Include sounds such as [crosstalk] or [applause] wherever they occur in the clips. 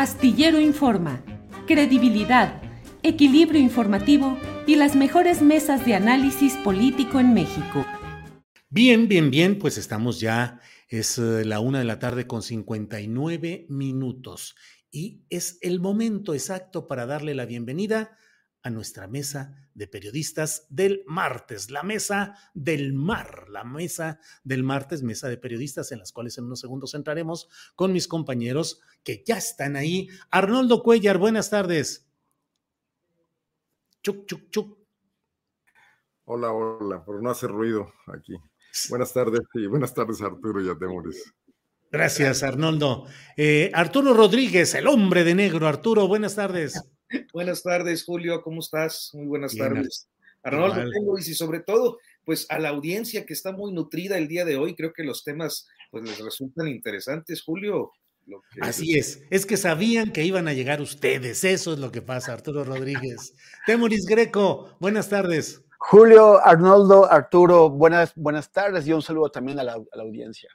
Astillero Informa, credibilidad, equilibrio informativo y las mejores mesas de análisis político en México. Bien, bien, bien, pues estamos ya, es eh, la una de la tarde con 59 minutos y es el momento exacto para darle la bienvenida a nuestra mesa de periodistas del martes, la mesa del mar, la mesa del martes, mesa de periodistas en las cuales en unos segundos entraremos con mis compañeros que ya están ahí. Arnoldo Cuellar, buenas tardes. Chuc, chuc, chuc. Hola, hola, por no hacer ruido aquí. Buenas tardes y buenas tardes Arturo y a. Gracias, Arnoldo. Eh, Arturo Rodríguez, el hombre de negro. Arturo, buenas tardes. Buenas tardes, Julio, ¿cómo estás? Muy buenas tardes. Arnoldo y sobre todo, pues a la audiencia que está muy nutrida el día de hoy, creo que los temas pues les resultan interesantes, Julio. Así es, es que sabían que iban a llegar ustedes, eso es lo que pasa, Arturo Rodríguez. [laughs] Temoris Greco, buenas tardes. Julio, Arnoldo, Arturo, buenas, buenas tardes y un saludo también a la, a la audiencia.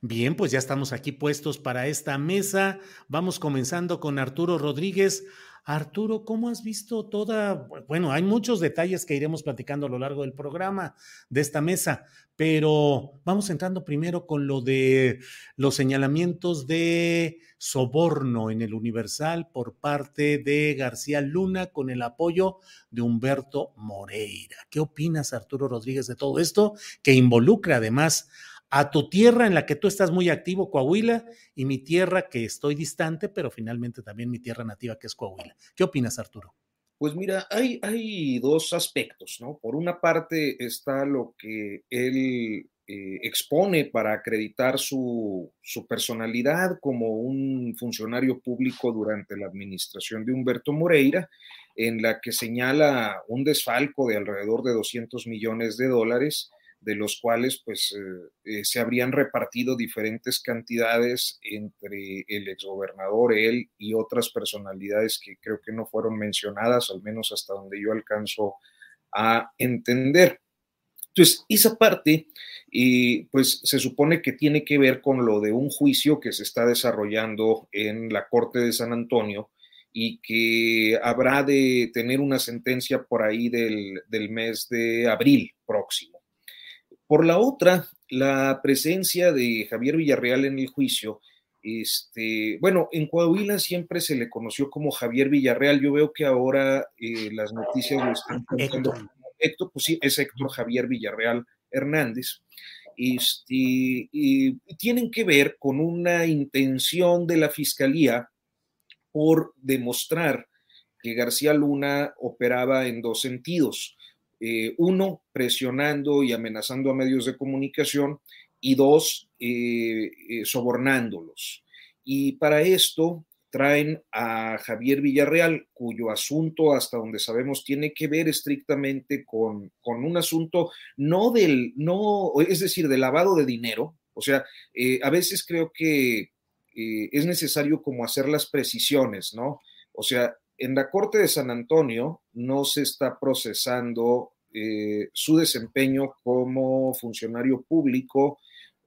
Bien, pues ya estamos aquí puestos para esta mesa. Vamos comenzando con Arturo Rodríguez. Arturo, ¿cómo has visto toda? Bueno, hay muchos detalles que iremos platicando a lo largo del programa de esta mesa, pero vamos entrando primero con lo de los señalamientos de soborno en el Universal por parte de García Luna con el apoyo de Humberto Moreira. ¿Qué opinas, Arturo Rodríguez, de todo esto que involucra además a tu tierra en la que tú estás muy activo, Coahuila, y mi tierra que estoy distante, pero finalmente también mi tierra nativa que es Coahuila. ¿Qué opinas, Arturo? Pues mira, hay, hay dos aspectos, ¿no? Por una parte está lo que él eh, expone para acreditar su, su, personalidad como un funcionario público durante la administración de Humberto Moreira, en la que señala un desfalco de alrededor de 200 millones de dólares de los cuales pues eh, eh, se habrían repartido diferentes cantidades entre el exgobernador, él y otras personalidades que creo que no fueron mencionadas, al menos hasta donde yo alcanzo a entender. Entonces, esa parte, y pues se supone que tiene que ver con lo de un juicio que se está desarrollando en la Corte de San Antonio y que habrá de tener una sentencia por ahí del, del mes de abril próximo. Por la otra, la presencia de Javier Villarreal en el juicio, este, bueno, en Coahuila siempre se le conoció como Javier Villarreal. Yo veo que ahora eh, las noticias lo están contando Héctor, pues sí, es Héctor Javier Villarreal Hernández. Este, y tienen que ver con una intención de la fiscalía por demostrar que García Luna operaba en dos sentidos. Eh, uno, presionando y amenazando a medios de comunicación y dos, eh, eh, sobornándolos. Y para esto traen a Javier Villarreal, cuyo asunto, hasta donde sabemos, tiene que ver estrictamente con, con un asunto no del, no, es decir, de lavado de dinero. O sea, a veces creo que es necesario como hacer las precisiones, ¿no? O sea, en la Corte de San Antonio no se está procesando eh, su desempeño como funcionario público,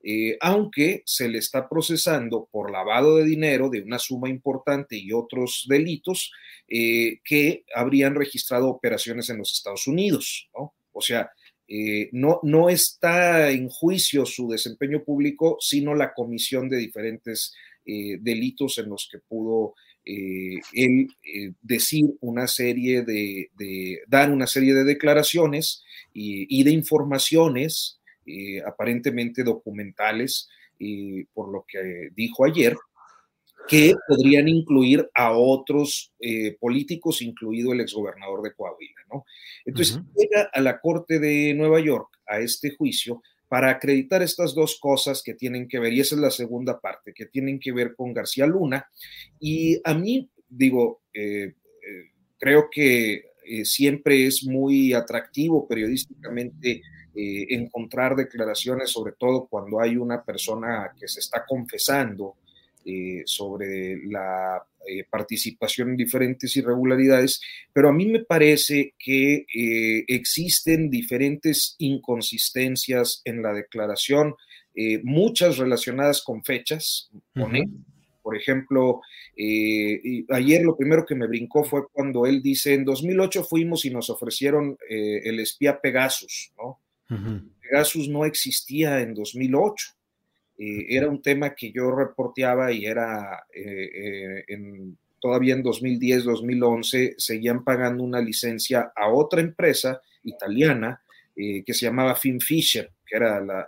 eh, aunque se le está procesando por lavado de dinero de una suma importante y otros delitos eh, que habrían registrado operaciones en los Estados Unidos. O sea, no, no está en juicio su desempeño público, sino la comisión de diferentes delitos en los que pudo eh, el eh, decir una serie de, dar una serie de declaraciones y, de informaciones eh, aparentemente documentales, por lo que dijo ayer, que podrían incluir a otros políticos, incluido el exgobernador de Coahuila, ¿no? Entonces, llega a la Corte de Nueva York a este juicio para acreditar estas dos cosas que tienen que ver, y esa es la segunda parte, que tienen que ver con García Luna. Y a mí, digo, eh, eh, creo que eh, siempre es muy atractivo periodísticamente encontrar declaraciones, sobre todo cuando hay una persona que se está confesando sobre la eh, participación en diferentes irregularidades, pero a mí me parece que eh, existen diferentes inconsistencias en la declaración, eh, muchas relacionadas con fechas, con, Por ejemplo, eh, ayer lo primero que me brincó fue cuando él dice, en 2008 fuimos y nos ofrecieron eh, el espía Pegasus, ¿no? Pegasus no existía en 2008. Era un tema que yo reporteaba y era en, todavía en 2010, 2011, seguían pagando una licencia a otra empresa italiana que se llamaba FinFisher que era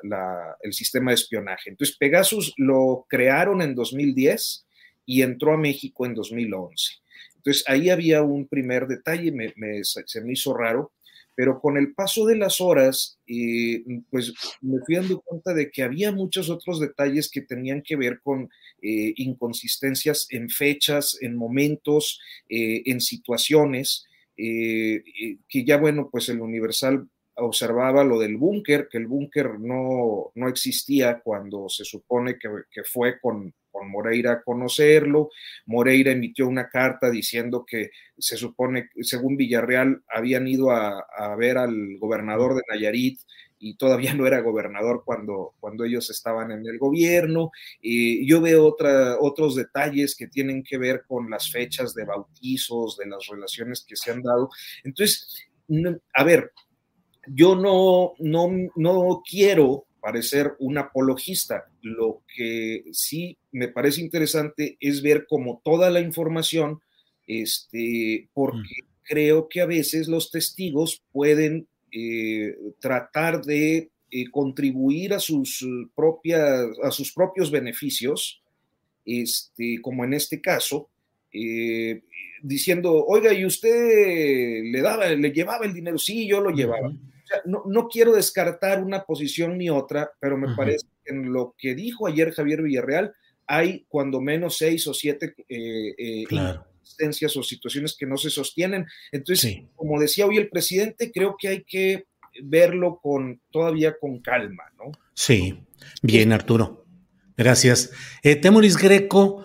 el sistema de espionaje. Entonces, Pegasus lo crearon en 2010 y entró a México en 2011. Entonces, ahí había un primer detalle, se me hizo raro, pero con el paso de las horas, eh, pues me fui dando cuenta de que había muchos otros detalles que tenían que ver con eh, inconsistencias en fechas, en momentos, eh, en situaciones, que ya, bueno, pues el Universal observaba lo del búnker, que el búnker no, no, existía cuando se supone que, que fue con, con, Moreira a conocerlo. Moreira emitió una carta diciendo que se supone, según Villarreal, habían ido a, a ver al gobernador de Nayarit y todavía no era gobernador cuando, cuando ellos estaban en el gobierno. y yo veo otra, otros detalles que tienen que ver con las fechas de bautizos, de las relaciones que se han dado. Entonces, a ver, yo no, no, no quiero parecer un apologista. Lo que sí me parece interesante es ver como toda la información, este, porque creo que a veces los testigos pueden eh, tratar de eh, contribuir a sus, propias, a sus propios beneficios, este, como en este caso, eh, diciendo, oiga, ¿y usted le daba, le llevaba el dinero? Sí, yo lo llevaba no, quiero descartar una posición ni otra, pero me parece que en lo que dijo ayer Javier Villarreal hay cuando menos seis o siete eh, eh o situaciones que no se sostienen. Entonces, como decía hoy el presidente, creo que hay que verlo con todavía con calma, ¿no? Sí, bien, Arturo. Gracias. Eh, Temoris Greco,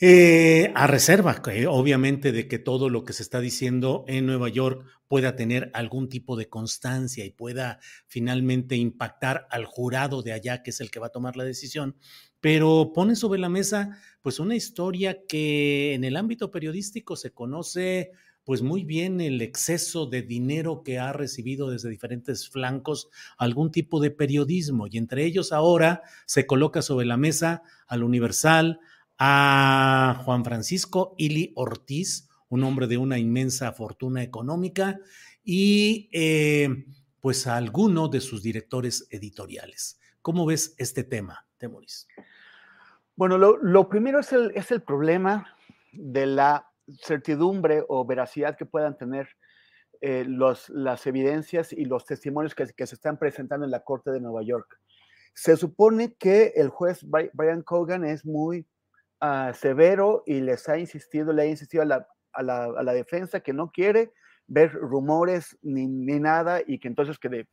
eh, a reserva, obviamente, de que todo lo que se está diciendo en Nueva York pueda tener algún tipo de constancia y pueda finalmente impactar al jurado de allá, que es el que va a tomar la decisión, pero pone sobre la mesa pues una historia que en el ámbito periodístico se conoce pues muy bien el exceso de dinero que ha recibido desde diferentes flancos algún tipo de periodismo y entre ellos ahora se coloca sobre la mesa al Universal, a Juan Francisco Ili Ortiz, un hombre de una inmensa fortuna económica, y eh, pues a alguno de sus directores editoriales. ¿Cómo ves este tema, Temoris? Bueno, lo, primero es el, es el problema de la certidumbre o veracidad que puedan tener eh, los, las evidencias y los testimonios que, se están presentando en la Corte de Nueva York. Se supone que el juez Brian Cogan es muy severo y les ha insistido, le ha insistido a la, a la, defensa que no quiere ver rumores ni, ni nada y que entonces que,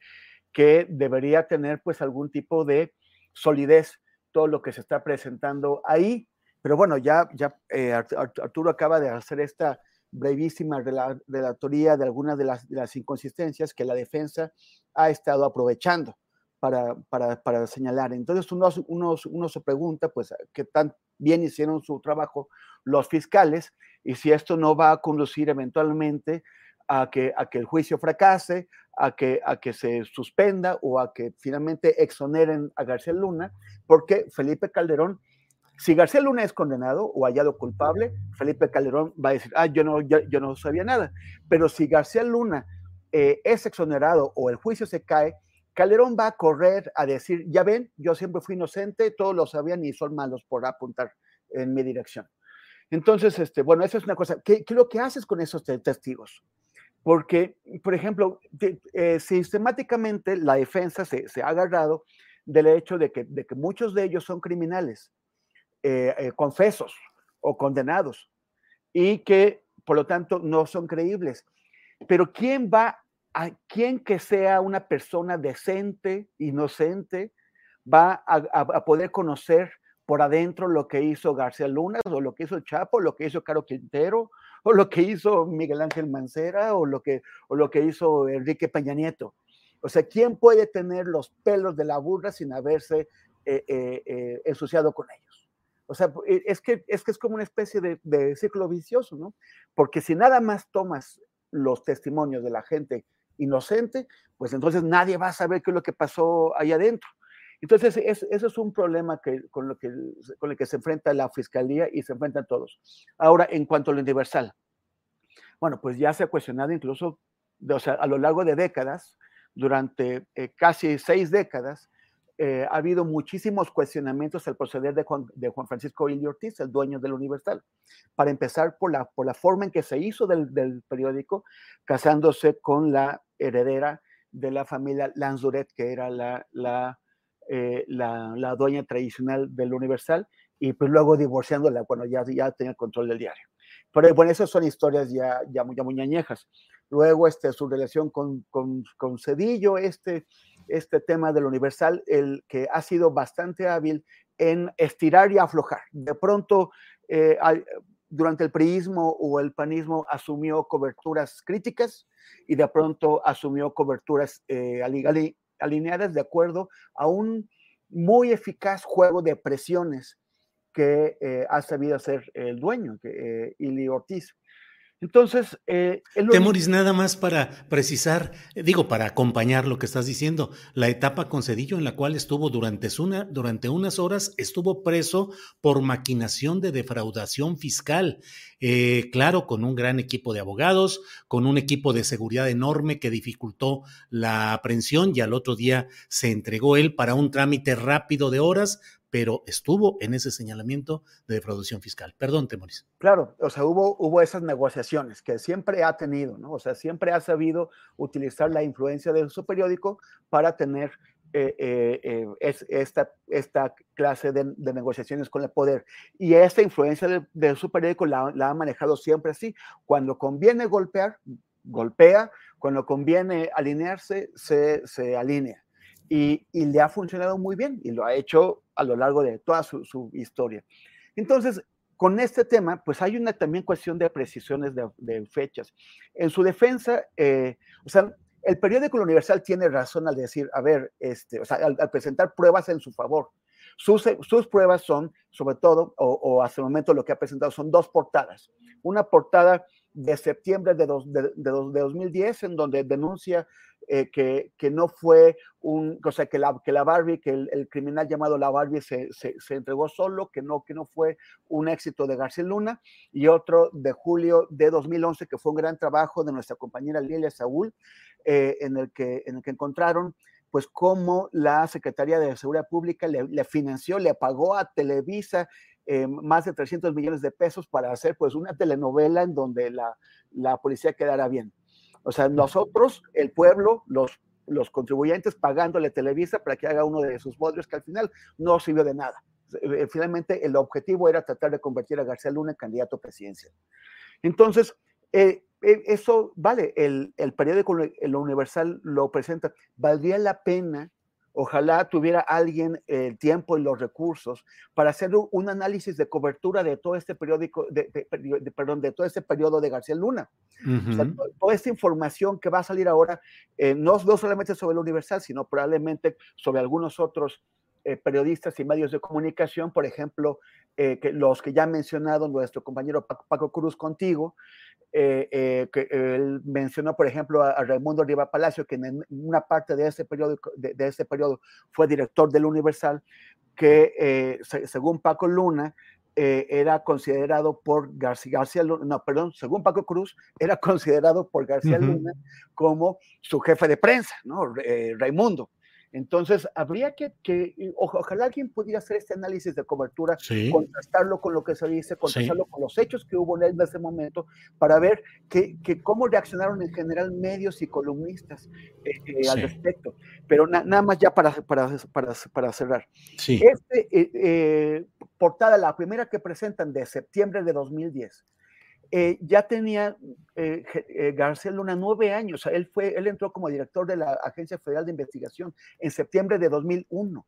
que debería tener pues algún tipo de solidez todo lo que se está presentando ahí. Pero bueno, ya, ya eh, Arturo acaba de hacer esta brevísima relatoría de algunas de las, de las, inconsistencias que la defensa ha estado aprovechando para, para, para señalar. Entonces uno, uno, uno, se pregunta, pues, qué tan bien hicieron su trabajo los fiscales y si esto no va a conducir eventualmente a que, el juicio fracase, a que, se suspenda o a que finalmente exoneren a García Luna, porque Felipe Calderón, si García Luna es condenado o hallado culpable, Felipe Calderón va a decir, ah, yo no, yo, no sabía nada. Pero si García Luna eh, es exonerado o el juicio se cae, Calderón va a correr a decir, ya ven, yo siempre fui inocente, todos lo sabían y son malos por apuntar en mi dirección. Entonces, este, bueno, eso es una cosa. ¿Qué, es lo que haces con esos testigos? Porque, por ejemplo, eh, sistemáticamente la defensa se, ha agarrado del hecho de que, muchos de ellos son criminales, eh, eh, confesos o condenados, y que, por lo tanto, no son creíbles. Pero ¿quién va a quien que sea una persona decente, inocente, va a, poder conocer por adentro lo que hizo García Luna, o lo que hizo Chapo, lo que hizo Caro Quintero, o lo que hizo Miguel Ángel Mancera, o lo que, o lo que hizo Enrique Peña Nieto. O sea, ¿quién puede tener los pelos de la burra sin haberse eh, eh, eh, ensuciado con ellos? O sea, es que es, que es como una especie de, de círculo vicioso, ¿no? Porque si nada más tomas los testimonios de la gente inocente, pues entonces nadie va a saber qué es lo que pasó ahí adentro. Entonces, eso es un problema que, con, lo que, con el que se enfrenta la fiscalía y se enfrentan todos. Ahora, en cuanto a lo universal, bueno, pues ya se ha cuestionado incluso, o sea, a lo largo de décadas, durante eh, casi seis décadas, eh, ha habido muchísimos cuestionamientos al proceder de Juan, de Juan Francisco Ili Ortiz, el dueño del Universal. Para empezar, por la, por la forma en que se hizo del, del periódico, casándose con la heredera de la familia Lanzuret, que era la, la, eh, la, la, dueña tradicional del Universal, y pues luego divorciándola cuando ya, ya tenía control del diario. Pero bueno, esas son historias ya, ya, ya muy añejas. Luego este, su relación con, con, con Cedillo, este, este tema del universal, el que ha sido bastante hábil en estirar y aflojar. De pronto, eh, durante el priismo o el panismo asumió coberturas críticas y de pronto asumió coberturas eh, alineadas de acuerdo a un muy eficaz juego de presiones que eh, ha sabido hacer el dueño, que, Ili Ortiz. Entonces, eh, Temoris, nada más para precisar, eh, digo, para acompañar lo que estás diciendo, la etapa con Cedillo en la cual estuvo durante, una, durante unas horas, estuvo preso por maquinación de defraudación fiscal. Eh, claro, con un gran equipo de abogados, con un equipo de seguridad enorme que dificultó la aprehensión y al otro día se entregó él para un trámite rápido de horas pero estuvo en ese señalamiento de defraudación fiscal. Perdón, Temoris. Claro, o sea, hubo, hubo esas negociaciones que siempre ha tenido, ¿no? O sea, siempre ha sabido utilizar la influencia de su periódico para tener eh, eh, eh, es, esta, esta clase de, negociaciones con el poder. Y esta influencia de, de su periódico la, la, ha manejado siempre así. Cuando conviene golpear, golpea. Cuando conviene alinearse, se, se alinea y, le ha funcionado muy bien y lo ha hecho a lo largo de toda su, historia. Entonces, con este tema, pues hay una también cuestión de precisiones de, fechas. En su defensa, eh, o sea, el periódico Universal tiene razón al decir, a ver, este, o sea, al, presentar pruebas en su favor. Sus, sus pruebas son, sobre todo, o, o, hasta el momento lo que ha presentado, son dos portadas. Una portada de septiembre de, de, de, 2010, en donde denuncia eh, que, que, no fue un, o sea, que la, que la Barbie, que el, criminal llamado la Barbie se, se, se, entregó solo, que no, que no fue un éxito de García Luna, y otro de julio de 2011, que fue un gran trabajo de nuestra compañera Lilia Saúl, eh, en, el que, en el que encontraron pues cómo la Secretaría de Seguridad Pública le, le financió, le pagó a Televisa eh, más de 300 millones de pesos para hacer pues una telenovela en donde la, la policía quedara bien. O sea, nosotros, el pueblo, los, los contribuyentes pagándole Televisa para que haga uno de sus bodrios que al final no sirvió de nada. Eh, finalmente, el objetivo era tratar de convertir a García Luna en candidato presidencial. Entonces, eh, eh, eso vale, el, el periódico el Universal lo presenta. Valdría la pena Ojalá tuviera alguien el tiempo y los recursos para hacer un análisis de cobertura de todo este periódico, de, de, de perdón, de todo este periodo de García Luna. Uh -huh. o sea, toda esta información que va a salir ahora, eh, no, no solamente sobre el Universal, sino probablemente sobre algunos otros eh, periodistas y medios de comunicación, por ejemplo, eh, que los que ya ha mencionado nuestro compañero Paco, Paco Cruz contigo, eh, eh, que él mencionó, por ejemplo, a, a, Raimundo Riva Palacio, que en una parte de ese periodo, de, de ese periodo fue director del Universal, que eh, se, según Paco Luna, eh, era considerado por García, García, Luna, no, perdón, según Paco Cruz, era [laughs] considerado por García uh -huh. Luna como su jefe de prensa, ¿no? Eh, Raimundo. Entonces, habría que, que ojalá alguien pudiera hacer este análisis de cobertura, sí. contrastarlo con lo que se dice, contrastarlo sí. con los hechos que hubo en ese momento, para ver que, que cómo reaccionaron en general medios y columnistas eh, eh, sí. al respecto. Pero na, nada más ya para, para, para, para cerrar. Este, eh, eh, portada, la primera que presentan de septiembre de 2010, eh, ya tenía eh, eh, García Luna nueve años. Él, fue, él entró como director de la Agencia Federal de Investigación en septiembre de 2001.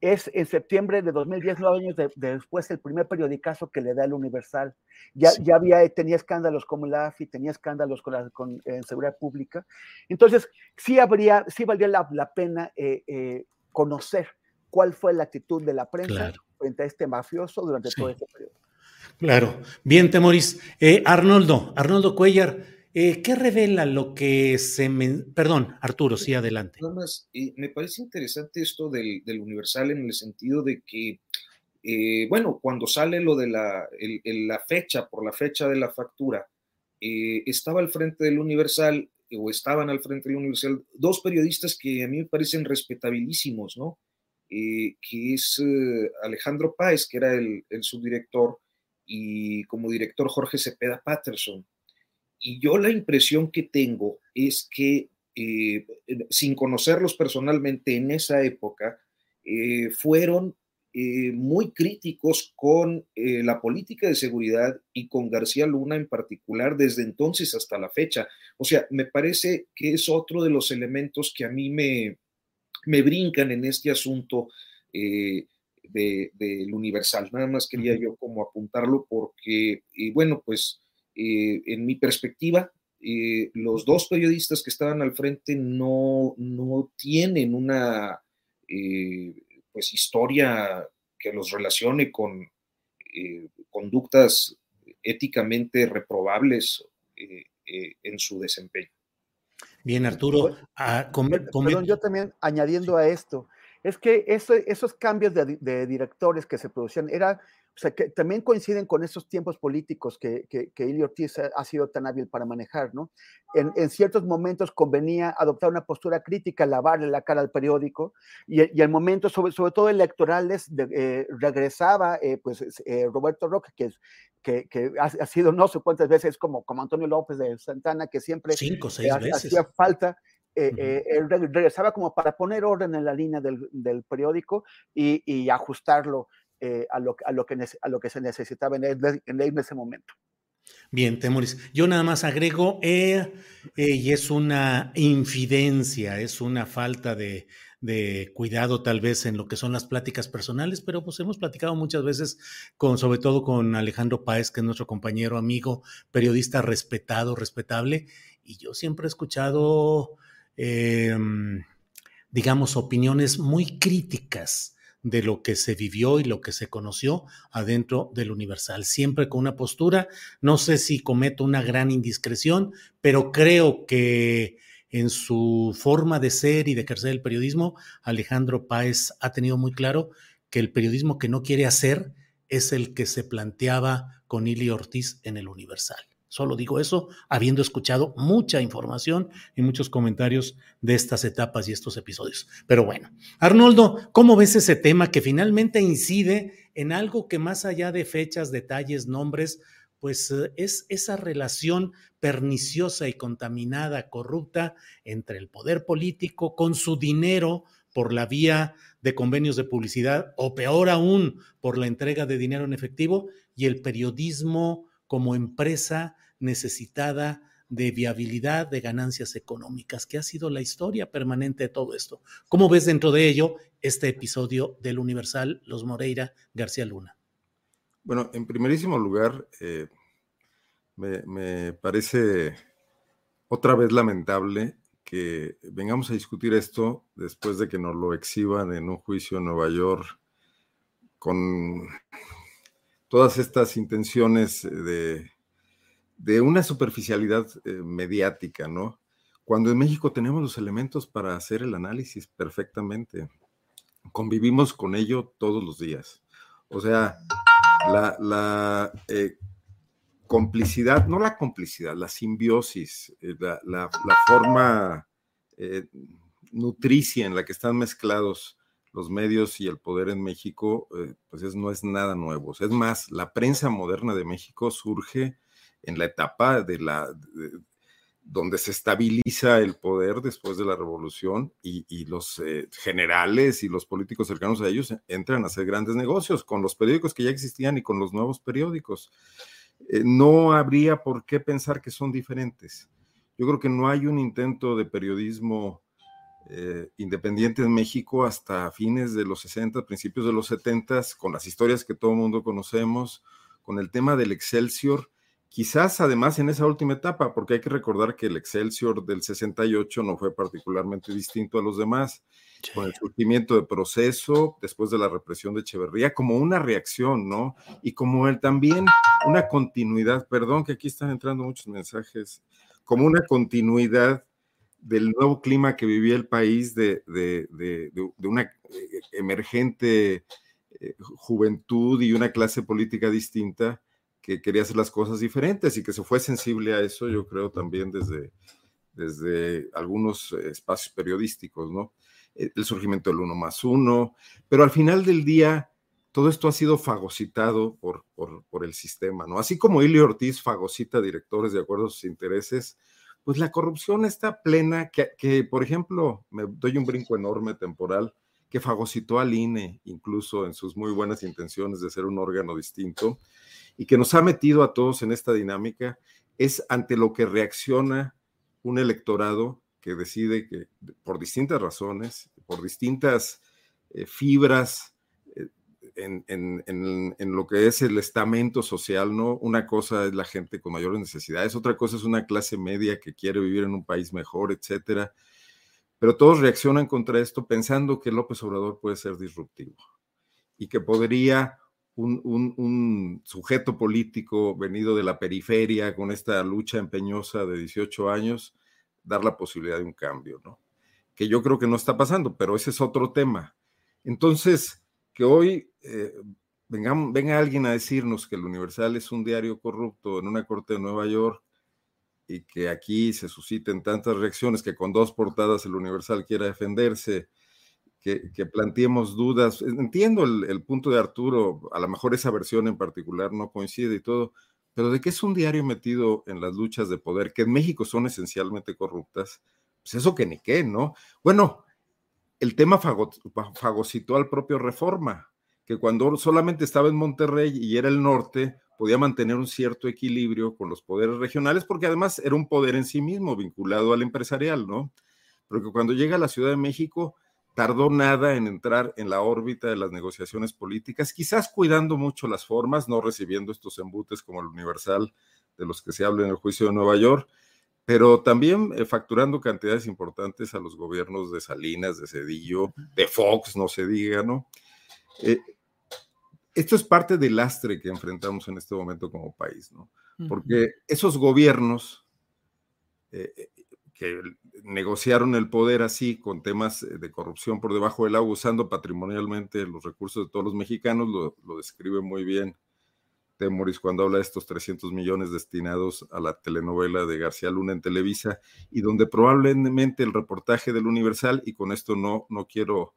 Es en septiembre de 2010, nueve años de, de después, el primer periodicazo que le da el Universal. Ya, sí. ya había, tenía escándalos como la AFI, tenía escándalos con, la, con seguridad pública. Entonces, sí, habría, sí valdría la, la pena conocer cuál fue la actitud de la prensa. Claro frente a este mafioso durante todo este periodo. Claro. Bien, Temoris. Eh, Arnoldo, Arnoldo Cuellar, eh, ¿qué revela lo que se... Perdón, Arturo, sí, adelante. Nada más, eh, me parece interesante esto del, Universal en el sentido de que, bueno, cuando sale lo de la, fecha, por la fecha de la factura, estaba al frente del Universal o estaban al frente del Universal dos periodistas que a mí me parecen respetabilísimos, ¿no? que es Alejandro Páez, que era el subdirector, y como director Jorge Cepeda Patterson. Y yo la impresión que tengo es que, eh, sin conocerlos personalmente en esa época, eh, fueron eh, muy críticos con la política de seguridad y con García Luna en particular desde entonces hasta la fecha. O sea, me parece que es otro de los elementos que a mí me, me brincan en este asunto del Universal. Nada más quería yo como apuntarlo porque, y bueno, pues eh, en mi perspectiva, eh, los dos periodistas que estaban al frente no, no tienen una eh, pues historia que los relacione con conductas éticamente reprobables en su desempeño. Bien, Arturo. Ah, perdón, yo también añadiendo a esto, es que esos cambios de, directores que se producían era, o sea, que también coinciden con esos tiempos políticos que, que, que Ortiz ha, sido tan hábil para manejar, ¿no? En, ciertos momentos convenía adoptar una postura crítica, lavarle la cara al periódico, y, y en momentos, sobre, sobre todo electorales, eh, regresaba, eh, pues, eh, Roberto Roque, que, que, que ha, sido no sé cuántas veces como, como Antonio López de Santana, que siempre Cinco, seis veces. hacía falta eh, eh, él regresaba como para poner orden en la línea del, del periódico y, y ajustarlo eh, a, lo, a, lo que, a lo que se necesitaba en, en ese momento. Bien, Temoris. Yo nada más agrego, y es una infidencia, es una falta de, de, cuidado tal vez en lo que son las pláticas personales, pero pues hemos platicado muchas veces con, sobre todo con Alejandro Páez, que es nuestro compañero, amigo, periodista respetado, respetable, y yo siempre he escuchado Em, digamos, opiniones muy críticas de lo que se vivió y lo que se conoció adentro del Universal, siempre con una postura, no sé si cometo una gran indiscreción, pero creo que en su forma de ser y de ejercer el periodismo, Alejandro Páez ha tenido muy claro que el periodismo que no quiere hacer es el que se planteaba con Ili Ortiz en el Universal. Solo digo eso habiendo escuchado mucha información y muchos comentarios de estas etapas y estos episodios. Pero bueno, Arnoldo, ¿cómo ves ese tema que finalmente incide en algo que más allá de fechas, detalles, nombres, pues eh, es esa relación perniciosa y contaminada, corrupta entre el poder político con su dinero por la vía de convenios de publicidad o peor aún por la entrega de dinero en efectivo y el periodismo como empresa necesitada de viabilidad, de ganancias económicas, que ha sido la historia permanente de todo esto. ¿Cómo ves dentro de ello este episodio del Universal Los Moreira García Luna? Bueno, en primerísimo lugar, eh, me, parece otra vez lamentable que vengamos a discutir esto después de que nos lo exhiban en un juicio en Nueva York con todas estas intenciones de de una superficialidad eh, mediática, ¿no? Cuando en México tenemos los elementos para hacer el análisis perfectamente, convivimos con ello todos los días. O sea, la, eh, complicidad, no la complicidad, la simbiosis, eh, la, forma nutricia en la que están mezclados los medios y el poder en México, pues no es nada nuevo. es más, la prensa moderna de México surge en la etapa de la donde se estabiliza el poder después de la revolución y, los eh, generales y los políticos cercanos a ellos entran a hacer grandes negocios con los periódicos que ya existían y con los nuevos periódicos. Eh, no habría por qué pensar que son diferentes. Yo creo que no hay un intento de periodismo eh, independiente en México hasta fines de los 60, principios de los 70, con las historias que todo el mundo conocemos, con el tema del Excelsior quizás además en esa última etapa, porque hay que recordar que el Excelsior del 68 no fue particularmente distinto a los demás, con el surgimiento de proceso después de la represión de Echeverría, como una reacción, ¿no? Y como él también una continuidad, perdón que aquí están entrando muchos mensajes, como una continuidad del nuevo clima que vivía el país, de, una eh, emergente eh, juventud y una clase política distinta que quería hacer las cosas diferentes y que se fue sensible a eso, yo creo, también desde, desde algunos espacios periodísticos, ¿no? El surgimiento del uno más uno, pero al final del día, todo esto ha sido fagocitado por, por, el sistema, ¿no? Así como Ilio Ortiz fagocita directores de acuerdo a sus intereses, pues la corrupción está plena, que, por ejemplo, me doy un brinco enorme temporal, que fagocitó al INE, incluso en sus muy buenas intenciones de ser un órgano distinto, y que nos ha metido a todos en esta dinámica, es ante lo que reacciona un electorado que decide que por distintas razones, por distintas eh, fibras, en, lo que es el estamento social, ¿no? Una cosa es la gente con mayores necesidades, otra cosa es una clase media que quiere vivir en un país mejor, etcétera. Pero todos reaccionan contra esto pensando que López Obrador puede ser disruptivo y que podría un, un, sujeto político venido de la periferia con esta lucha empeñosa de 18 años dar la posibilidad de un cambio, ¿no? Que yo creo que no está pasando, pero ese es otro tema. Entonces, que hoy eh, venga, alguien a decirnos que el Universal es un diario corrupto en una corte de Nueva York y que aquí se susciten tantas reacciones que con dos portadas el Universal quiera defenderse, que, planteemos dudas. Entiendo el, el, punto de Arturo, a lo mejor esa versión en particular no coincide y todo, pero de que es un diario metido en las luchas de poder, que en México son esencialmente corruptas, pues eso que ni qué, ¿no? Bueno, el tema fagocitó al propio Reforma, que cuando solamente estaba en Monterrey y era el norte, podía mantener un cierto equilibrio con los poderes regionales, porque además era un poder en sí mismo vinculado al empresarial, ¿no? Pero que cuando llega a la Ciudad de México, tardó nada en entrar en la órbita de las negociaciones políticas, quizás cuidando mucho las formas, no recibiendo estos embutes como el Universal de los que se habla en el juicio de Nueva York, pero también eh, facturando cantidades importantes a los gobiernos de Salinas, de Cedillo, de Fox, no se diga, ¿no? Eh, esto es parte del lastre que enfrentamos en este momento como país, ¿no? Porque esos gobiernos eh, que negociaron el poder así, con temas de corrupción por debajo del agua, usando patrimonialmente los recursos de todos los mexicanos, lo, lo describe muy bien Temoris cuando habla de estos 300 millones destinados a la telenovela de García Luna en Televisa y donde probablemente el reportaje del Universal, y con esto no, no quiero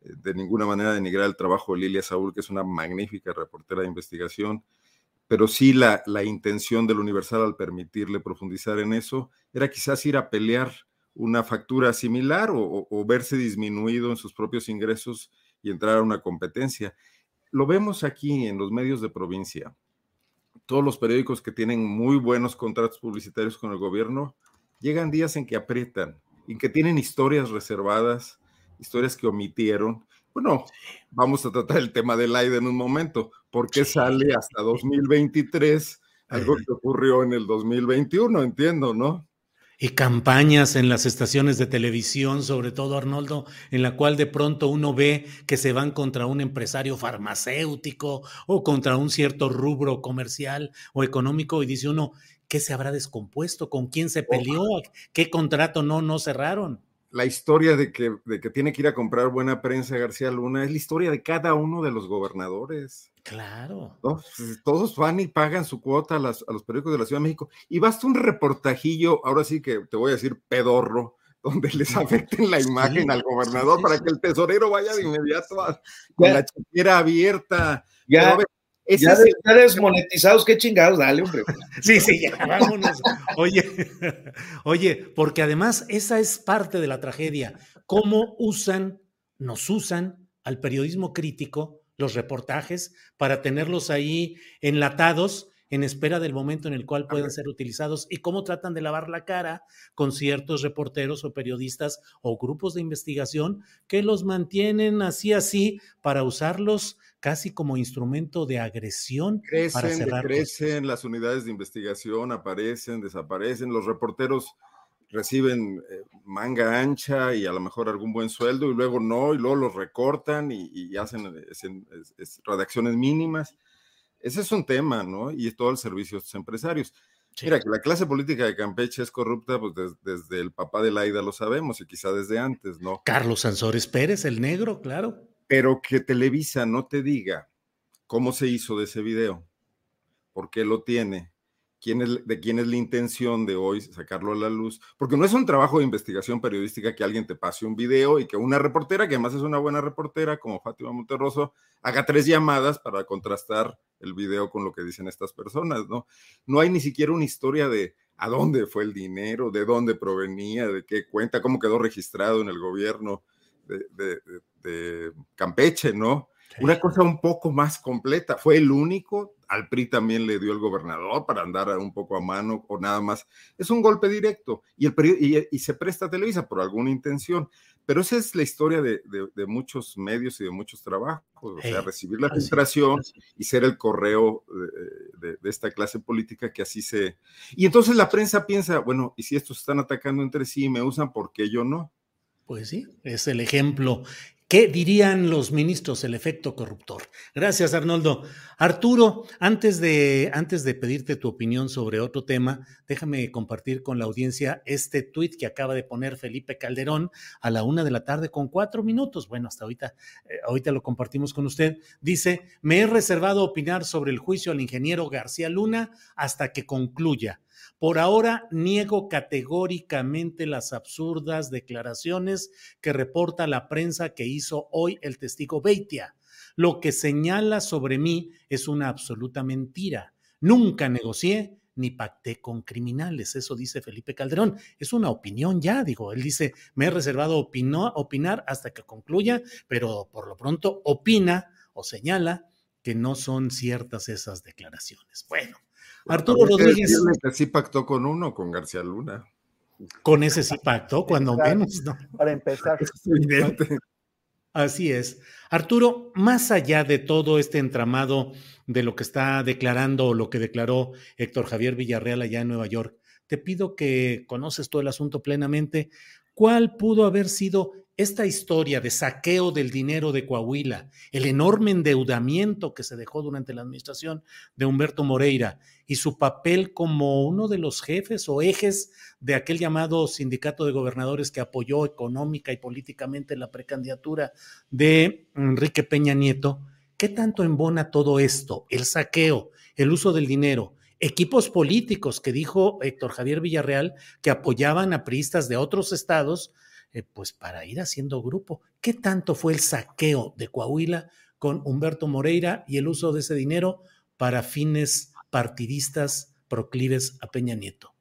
eh, de ninguna manera denigrar el trabajo de Lilia Saúl, que es una magnífica reportera de investigación, pero sí la, la intención del Universal al permitirle profundizar en eso era quizás ir a pelear una factura similar o, o verse disminuido en sus propios ingresos y entrar a una competencia lo vemos aquí en los medios de provincia. Todos los periódicos que tienen muy buenos contratos publicitarios con el gobierno, llegan días en que aprietan, y que tienen historias reservadas, historias que omitieron. Bueno, vamos a tratar el tema del AIDA en un momento. ¿Por qué sale hasta 2023 algo [laughs] que ocurrió en el 2021? Entiendo, ¿no? Y campañas en las estaciones de televisión, sobre todo Arnoldo, en la cual de pronto uno ve que se van contra un empresario farmacéutico o contra un cierto rubro comercial o económico y dice uno, ¿qué se habrá descompuesto? ¿Con quién se peleó? ¿Qué contrato no, no cerraron? La historia de que, de que tiene que ir a comprar buena prensa García Luna es la historia de cada uno de los gobernadores. Claro. Pues, todos van y pagan su cuota a, los periódicos de la Ciudad de México. Y basta un reportajillo, ahora sí que te voy a decir pedorro, donde les [laughs] afecten la imagen al gobernador para que el tesorero vaya de inmediato con la chequera abierta. Ya, ya, desmonetizados, qué chingados, dale, hombre. [laughs] sí, sí, ya, vámonos. Oye, [laughs] oye, porque además esa es parte de la tragedia. ¿Cómo usan, nos usan al periodismo crítico? los reportajes para tenerlos ahí enlatados en espera del momento en el cual puedan ser utilizados y cómo tratan de lavar la cara con ciertos reporteros o periodistas o grupos de investigación que los mantienen así así para usarlos casi como instrumento de agresión. Crecen, para cerrar crecen las unidades de investigación, aparecen, desaparecen, los reporteros reciben eh, manga ancha y a lo mejor algún buen sueldo y luego no, y luego los recortan y, hacen redacciones mínimas. Ese es un tema, ¿no? Y es todo el servicio de estos empresarios. Mira, que la clase política de Campeche es corrupta, pues desde el papá de Laida lo sabemos y quizá desde antes, ¿no? Carlos Sansores Pérez, el negro, claro. Pero que Televisa no te diga cómo se hizo de ese video, por qué lo tiene, de quién es la intención de hoy sacarlo a la luz, porque no es un trabajo de investigación periodística que alguien te pase un video y que una reportera, que además es una buena reportera como Fátima Monterroso, haga tres llamadas para contrastar el video con lo que dicen estas personas, ¿no? No hay ni siquiera una historia de a dónde fue el dinero, de dónde provenía, de qué cuenta, cómo quedó registrado en el gobierno de, de Campeche, ¿no? Una cosa un poco más completa. Fue el único, al PRI también le dio el gobernador para andar un poco a mano o nada más. Es un golpe directo y, el, y, se presta a Televisa por alguna intención. Pero esa es la historia de, muchos medios y de muchos trabajos. O sea, recibir la filtración y ser el correo de, esta clase política que así se... Y entonces la prensa piensa, bueno, ¿y si estos están atacando entre sí y me usan, por qué yo no? Pues sí, es el ejemplo ¿Qué dirían los ministros? El efecto corruptor. Gracias, Arnoldo. Arturo, antes de, antes de pedirte tu opinión sobre otro tema, déjame compartir con la audiencia este tuit que acaba de poner Felipe Calderón a la una de la tarde con cuatro minutos. Bueno, hasta ahorita, eh, ahorita lo compartimos con usted. Dice, me he reservado opinar sobre el juicio al ingeniero García Luna hasta que concluya. Por ahora niego categóricamente las absurdas declaraciones que reporta la prensa que hizo hoy el testigo Beitia. Lo que señala sobre mí es una absoluta mentira. Nunca negocié ni pacté con criminales. Eso dice Felipe Calderón. Es una opinión ya, digo. Él dice, me he reservado opinar hasta que concluya, pero por lo pronto opina o señala que no son ciertas esas declaraciones. Bueno, Arturo Rodríguez. Sí pactó con uno, con García Luna. Con ese sí pactó, cuando menos. ¿no? Para empezar. Es evidente. Así es. Arturo, más allá de todo este entramado de lo que está declarando o lo que declaró Héctor Javier Villarreal allá en Nueva York, te pido que conoces todo el asunto plenamente. ¿Cuál pudo haber sido esta historia de saqueo del dinero de Coahuila, el enorme endeudamiento que se dejó durante la administración de Humberto Moreira y su papel como uno de los jefes o ejes de aquel llamado sindicato de gobernadores que apoyó económica y políticamente la precandidatura de Enrique Peña Nieto, ¿qué tanto embona todo esto? El saqueo, el uso del dinero, equipos políticos que dijo Héctor Javier Villarreal que apoyaban a priistas de otros estados eh, pues para ir haciendo grupo. ¿Qué tanto fue el saqueo de Coahuila con Humberto Moreira y el uso de ese dinero para fines partidistas proclives a Peña Nieto?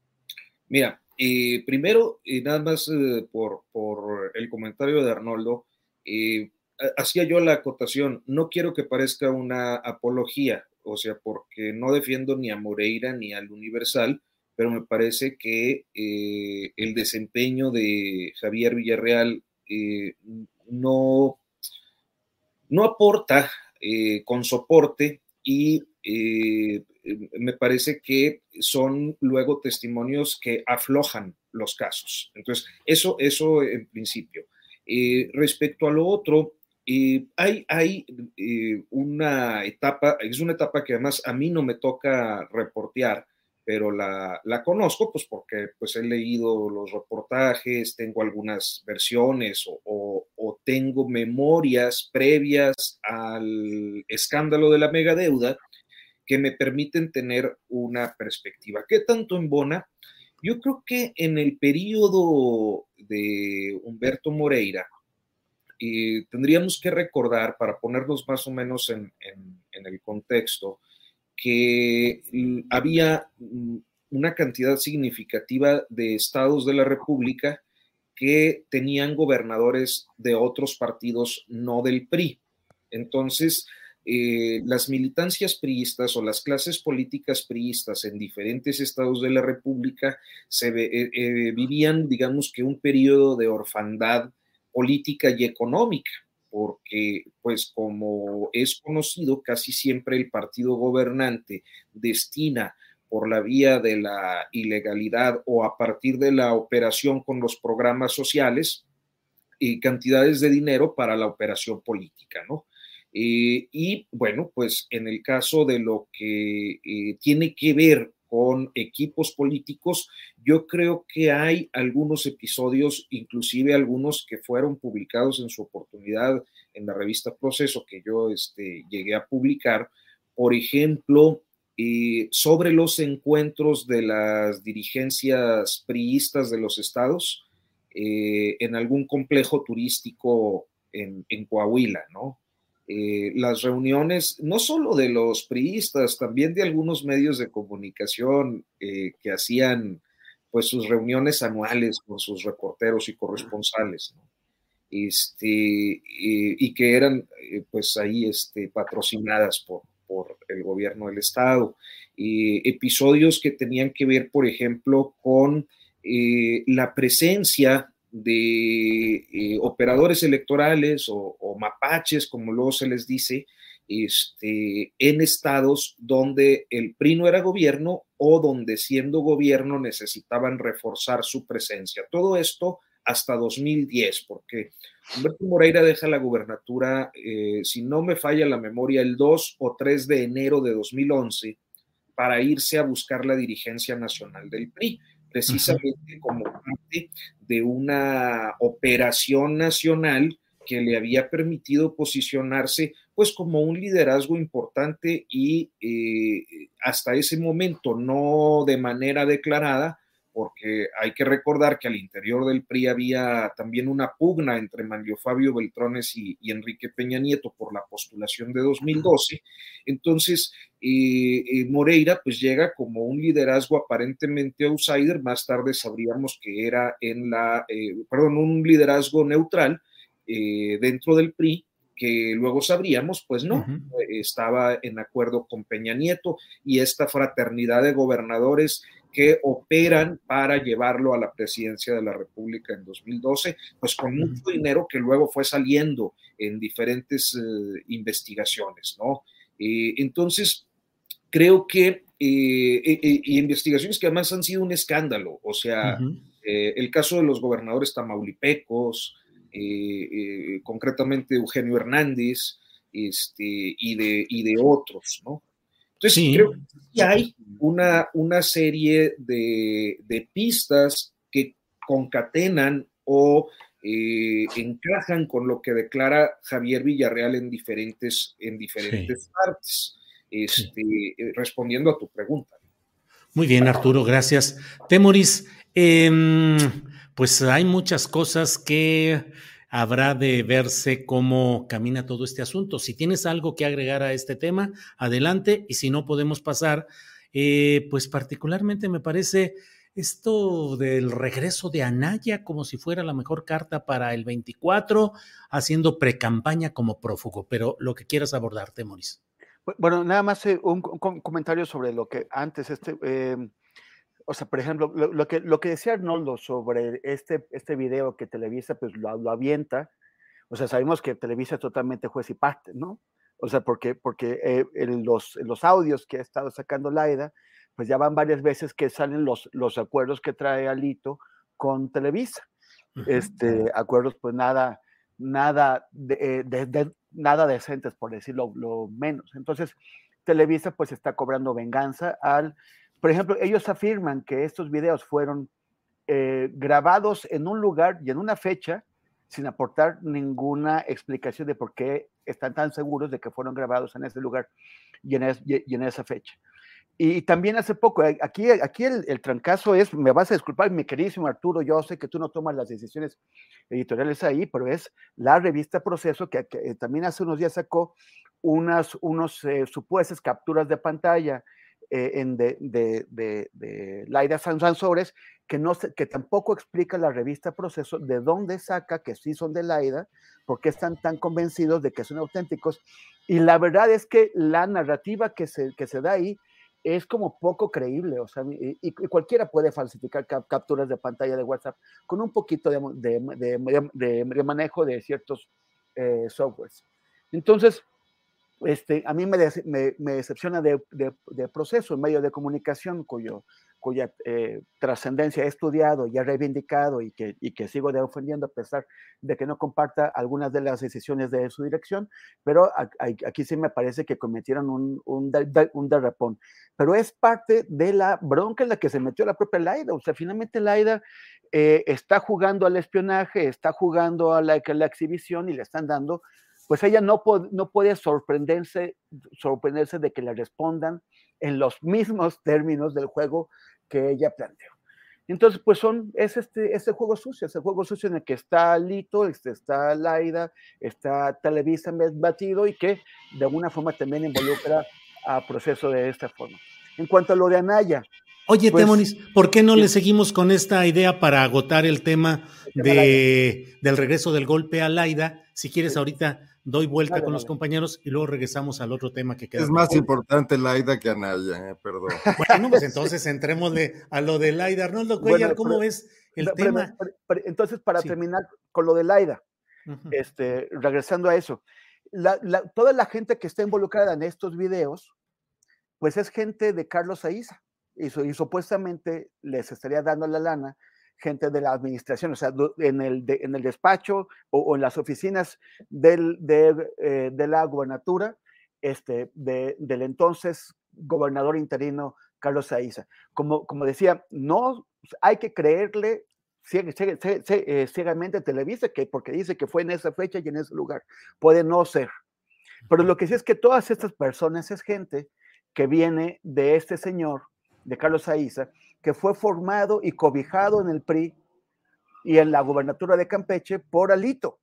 Mira, eh, primero, y nada más eh, por, por, el comentario de Arnoldo, hacía yo la acotación, no quiero que parezca una apología, o sea, porque no defiendo ni a Moreira ni al Universal, pero me parece que eh, el desempeño de Javier Villarreal eh, no, no aporta eh, con soporte y me parece que son luego testimonios que aflojan los casos. Entonces, eso, eso en principio. respecto a lo otro, hay, hay una etapa, es una etapa que además a mí no me toca reportear, pero la, la, conozco pues porque pues he leído los reportajes, tengo algunas versiones o, o, tengo memorias previas al escándalo de la megadeuda que me permiten tener una perspectiva. ¿Qué tanto en Bona? Yo creo que en el periodo de Humberto Moreira, tendríamos que recordar, para ponernos más o menos en, en, en el contexto, que había mm, una cantidad significativa de estados de la República que tenían gobernadores de otros partidos, no del PRI. Entonces, eh, las militancias priistas o las clases políticas priistas en diferentes estados de la República se eh, eh, vivían, digamos que un periodo de orfandad política y económica, porque pues como es conocido, casi siempre el partido gobernante destina por la vía de la ilegalidad o a partir de la operación con los programas sociales, y cantidades de dinero para la operación política, ¿no? Eh, y bueno, pues en el caso de lo que eh, tiene que ver con equipos políticos, yo creo que hay algunos episodios, inclusive algunos que fueron publicados en su oportunidad en la revista Proceso que yo este, llegué a publicar, por ejemplo, eh, sobre los encuentros de las dirigencias priistas de los estados en algún complejo turístico en Coahuila, ¿no? Eh, las reuniones, no solo de los priistas, también de algunos medios de comunicación eh, que hacían pues sus reuniones anuales con sus reporteros y corresponsales, este, y que eran eh, pues ahí este, patrocinadas por, por el gobierno del estado. episodios que tenían que ver, por ejemplo, con la presencia de eh, operadores electorales o, mapaches, como luego se les dice, este, en estados donde el PRI no era gobierno o donde siendo gobierno necesitaban reforzar su presencia. Todo esto hasta 2010, porque Humberto Moreira deja la gubernatura, eh, si no me falla la memoria, el 2 o 3 de enero de 2011 para irse a buscar la dirigencia nacional del PRI precisamente como parte de una operación nacional que le había permitido posicionarse pues como un liderazgo importante y eh, hasta ese momento no de manera declarada, porque hay que recordar que al interior del PRI había también una pugna entre Manlio Fabio Beltrones y, Enrique Peña Nieto por la postulación de 2012. Entonces, eh, eh, Moreira pues llega como un liderazgo aparentemente outsider, más tarde sabríamos que era en la, eh, perdón, un liderazgo neutral dentro del PRI, que luego sabríamos, pues no, estaba en acuerdo con Peña Nieto y esta fraternidad de gobernadores que operan para llevarlo a la presidencia de la República en 2012, pues con mucho dinero que luego fue saliendo en diferentes eh, investigaciones, ¿no? Eh, entonces, creo que eh, investigaciones que además han sido un escándalo, o sea, el caso de los gobernadores tamaulipecos, concretamente Eugenio Hernández, este, y, de, y de otros, ¿no? Entonces, creo que hay una, una serie de, pistas que concatenan o eh, encajan con lo que declara Javier Villarreal en diferentes, en diferentes partes, este, eh, respondiendo a tu pregunta. Muy bien, Arturo, gracias. Temoris, em, pues hay muchas cosas que habrá de verse cómo camina todo este asunto. Si tienes algo que agregar a este tema, adelante, y si no podemos pasar, eh, pues particularmente me parece esto del regreso de Anaya como si fuera la mejor carta para el 24, haciendo precampaña como prófugo, pero lo que quieras abordar, Temoris. Bueno, nada más eh, un, comentario sobre lo que antes, este, em, o sea, por ejemplo, lo, que, lo que decía Arnoldo sobre este, este video que Televisa pues lo, lo, avienta, o sea, sabemos que Televisa es totalmente juez y parte, ¿no? O sea, porque, porque eh, en los, los audios que ha estado sacando Laida, pues ya van varias veces que salen los, los acuerdos que trae Alito con Televisa. Este, acuerdos pues nada, nada, de, eh, nada decentes, por decirlo lo menos. Entonces, Televisa pues está cobrando venganza al por ejemplo, ellos afirman que estos videos fueron eh, grabados en un lugar y en una fecha sin aportar ninguna explicación de por qué están tan seguros de que fueron grabados en ese lugar y en, esa fecha. Y también hace poco, eh, aquí, aquí el, trancazo es, me vas a disculpar, mi queridísimo Arturo, yo sé que tú no tomas las decisiones editoriales ahí, pero es la revista Proceso que, también hace unos días sacó unas, unos eh, supuestas capturas de pantalla eh, en de, de, de, Laida Sanzores, que, no que tampoco explica la revista Proceso de dónde saca que sí son de Laida, porque están tan convencidos de que son auténticos. Y la verdad es que la narrativa que se, que se da ahí es como poco creíble, o sea, y, cualquiera puede falsificar capturas de pantalla de WhatsApp con un poquito de, de, manejo de ciertos eh, softwares. Entonces, este, a mí me, me, decepciona de, proceso, en medio de comunicación cuyo, cuya eh, trascendencia he estudiado y he reivindicado y que, y que sigo defendiendo a pesar de que no comparta algunas de las decisiones de su dirección, pero aquí sí me parece que cometieron un, un, un derrapón. Pero es parte de la bronca en la que se metió la propia Laida. O sea, finalmente Laida eh, está jugando al espionaje, está jugando a la, a la exhibición y le están dando pues ella no, no puede sorprenderse, sorprenderse de que le respondan en los mismos términos del juego que ella planteó. Entonces, pues son, es este, este juego sucio, es el juego sucio en el que está Lito, este, está Laida, está Televisa batido y que de alguna forma también involucra a proceso de esta forma. En cuanto a lo de Anaya. Oye, pues, Temonis, ¿por qué no le seguimos con esta idea para agotar el tema de, del regreso del golpe a Laida? Si quieres, ahorita doy vuelta con los compañeros y luego regresamos al otro tema que queda. Es más importante Laida que Anaya, eh, perdón. [laughs] Bueno, pues entonces entremos a lo de Laida. Arnoldo Cuellar, ¿cómo ves el tema? entonces, para terminar con lo de Laida, este, regresando a eso, toda la gente que está involucrada en estos videos, pues es gente de Carlos Aiza y, y supuestamente les estaría dando la lana gente de la administración, o sea, en el, en el despacho o, en las oficinas del, de, eh, de, la gubernatura este, del entonces gobernador interino Carlos Saiza. Como, como decía, no hay que creerle eh, ciegamente Televisa, que, porque dice que fue en esa fecha y en ese lugar. Puede no ser. Pero lo que sí es que todas estas personas es gente que viene de este señor, de Carlos Saiza, que fue formado y cobijado en el PRI y en la gubernatura de Campeche por Alito.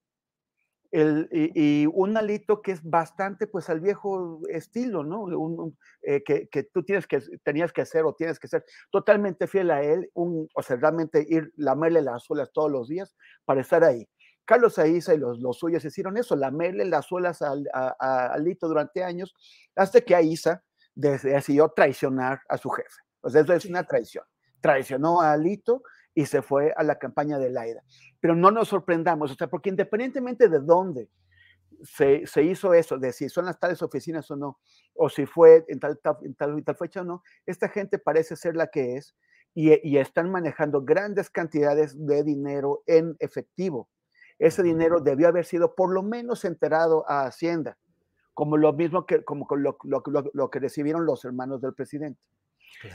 El, y, un alito que es bastante pues al viejo estilo, ¿no? Eh, que, que, tú tienes que, tenías que hacer o tienes que ser totalmente fiel a él, un, o sea, realmente ir, lamerle las suelas todos los días para estar ahí. Carlos Aiza y los, los suyos hicieron eso, lamerle las suelas a, Alito durante años, hasta que Aiza decidió traicionar a su jefe. O sea, eso es una traición. Traicionó a Alito y se fue a la campaña de Laida. Pero no nos sorprendamos, o sea, porque independientemente de dónde se, se, hizo eso, de si son las tales oficinas o no, o si fue en tal, en tal, tal fecha o no, esta gente parece ser la que es y, y, están manejando grandes cantidades de dinero en efectivo. Ese dinero debió haber sido por lo menos enterado a Hacienda, como lo mismo que, como lo, lo, lo que recibieron los hermanos del presidente.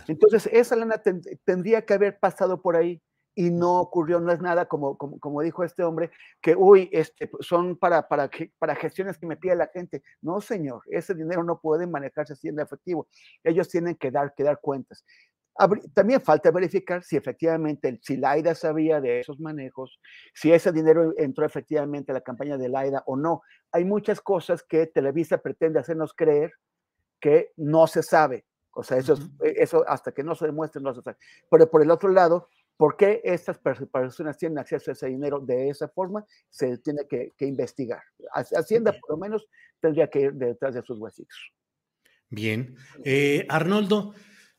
Entonces, esa lana tendría que haber pasado por ahí y no ocurrió, no es nada como, como, como dijo este hombre, que, uy, este, son para, para, para gestiones que me pide la gente. No, señor, ese dinero no puede manejarse así en efectivo. Ellos tienen que dar, que dar cuentas. También falta verificar si efectivamente, si Laida sabía de esos manejos, si ese dinero entró efectivamente a la campaña de Laida o no. Hay muchas cosas que Televisa pretende hacernos creer que no se sabe. O sea, eso, eh, eso hasta que no se demuestre, no se sabe. Pero por el otro lado, ¿por qué estas personas tienen acceso a ese dinero de esa forma? Se tiene que, investigar. Hacienda, por lo menos, tendría que ir detrás de sus huesitos. Bien. Eh, Arnoldo,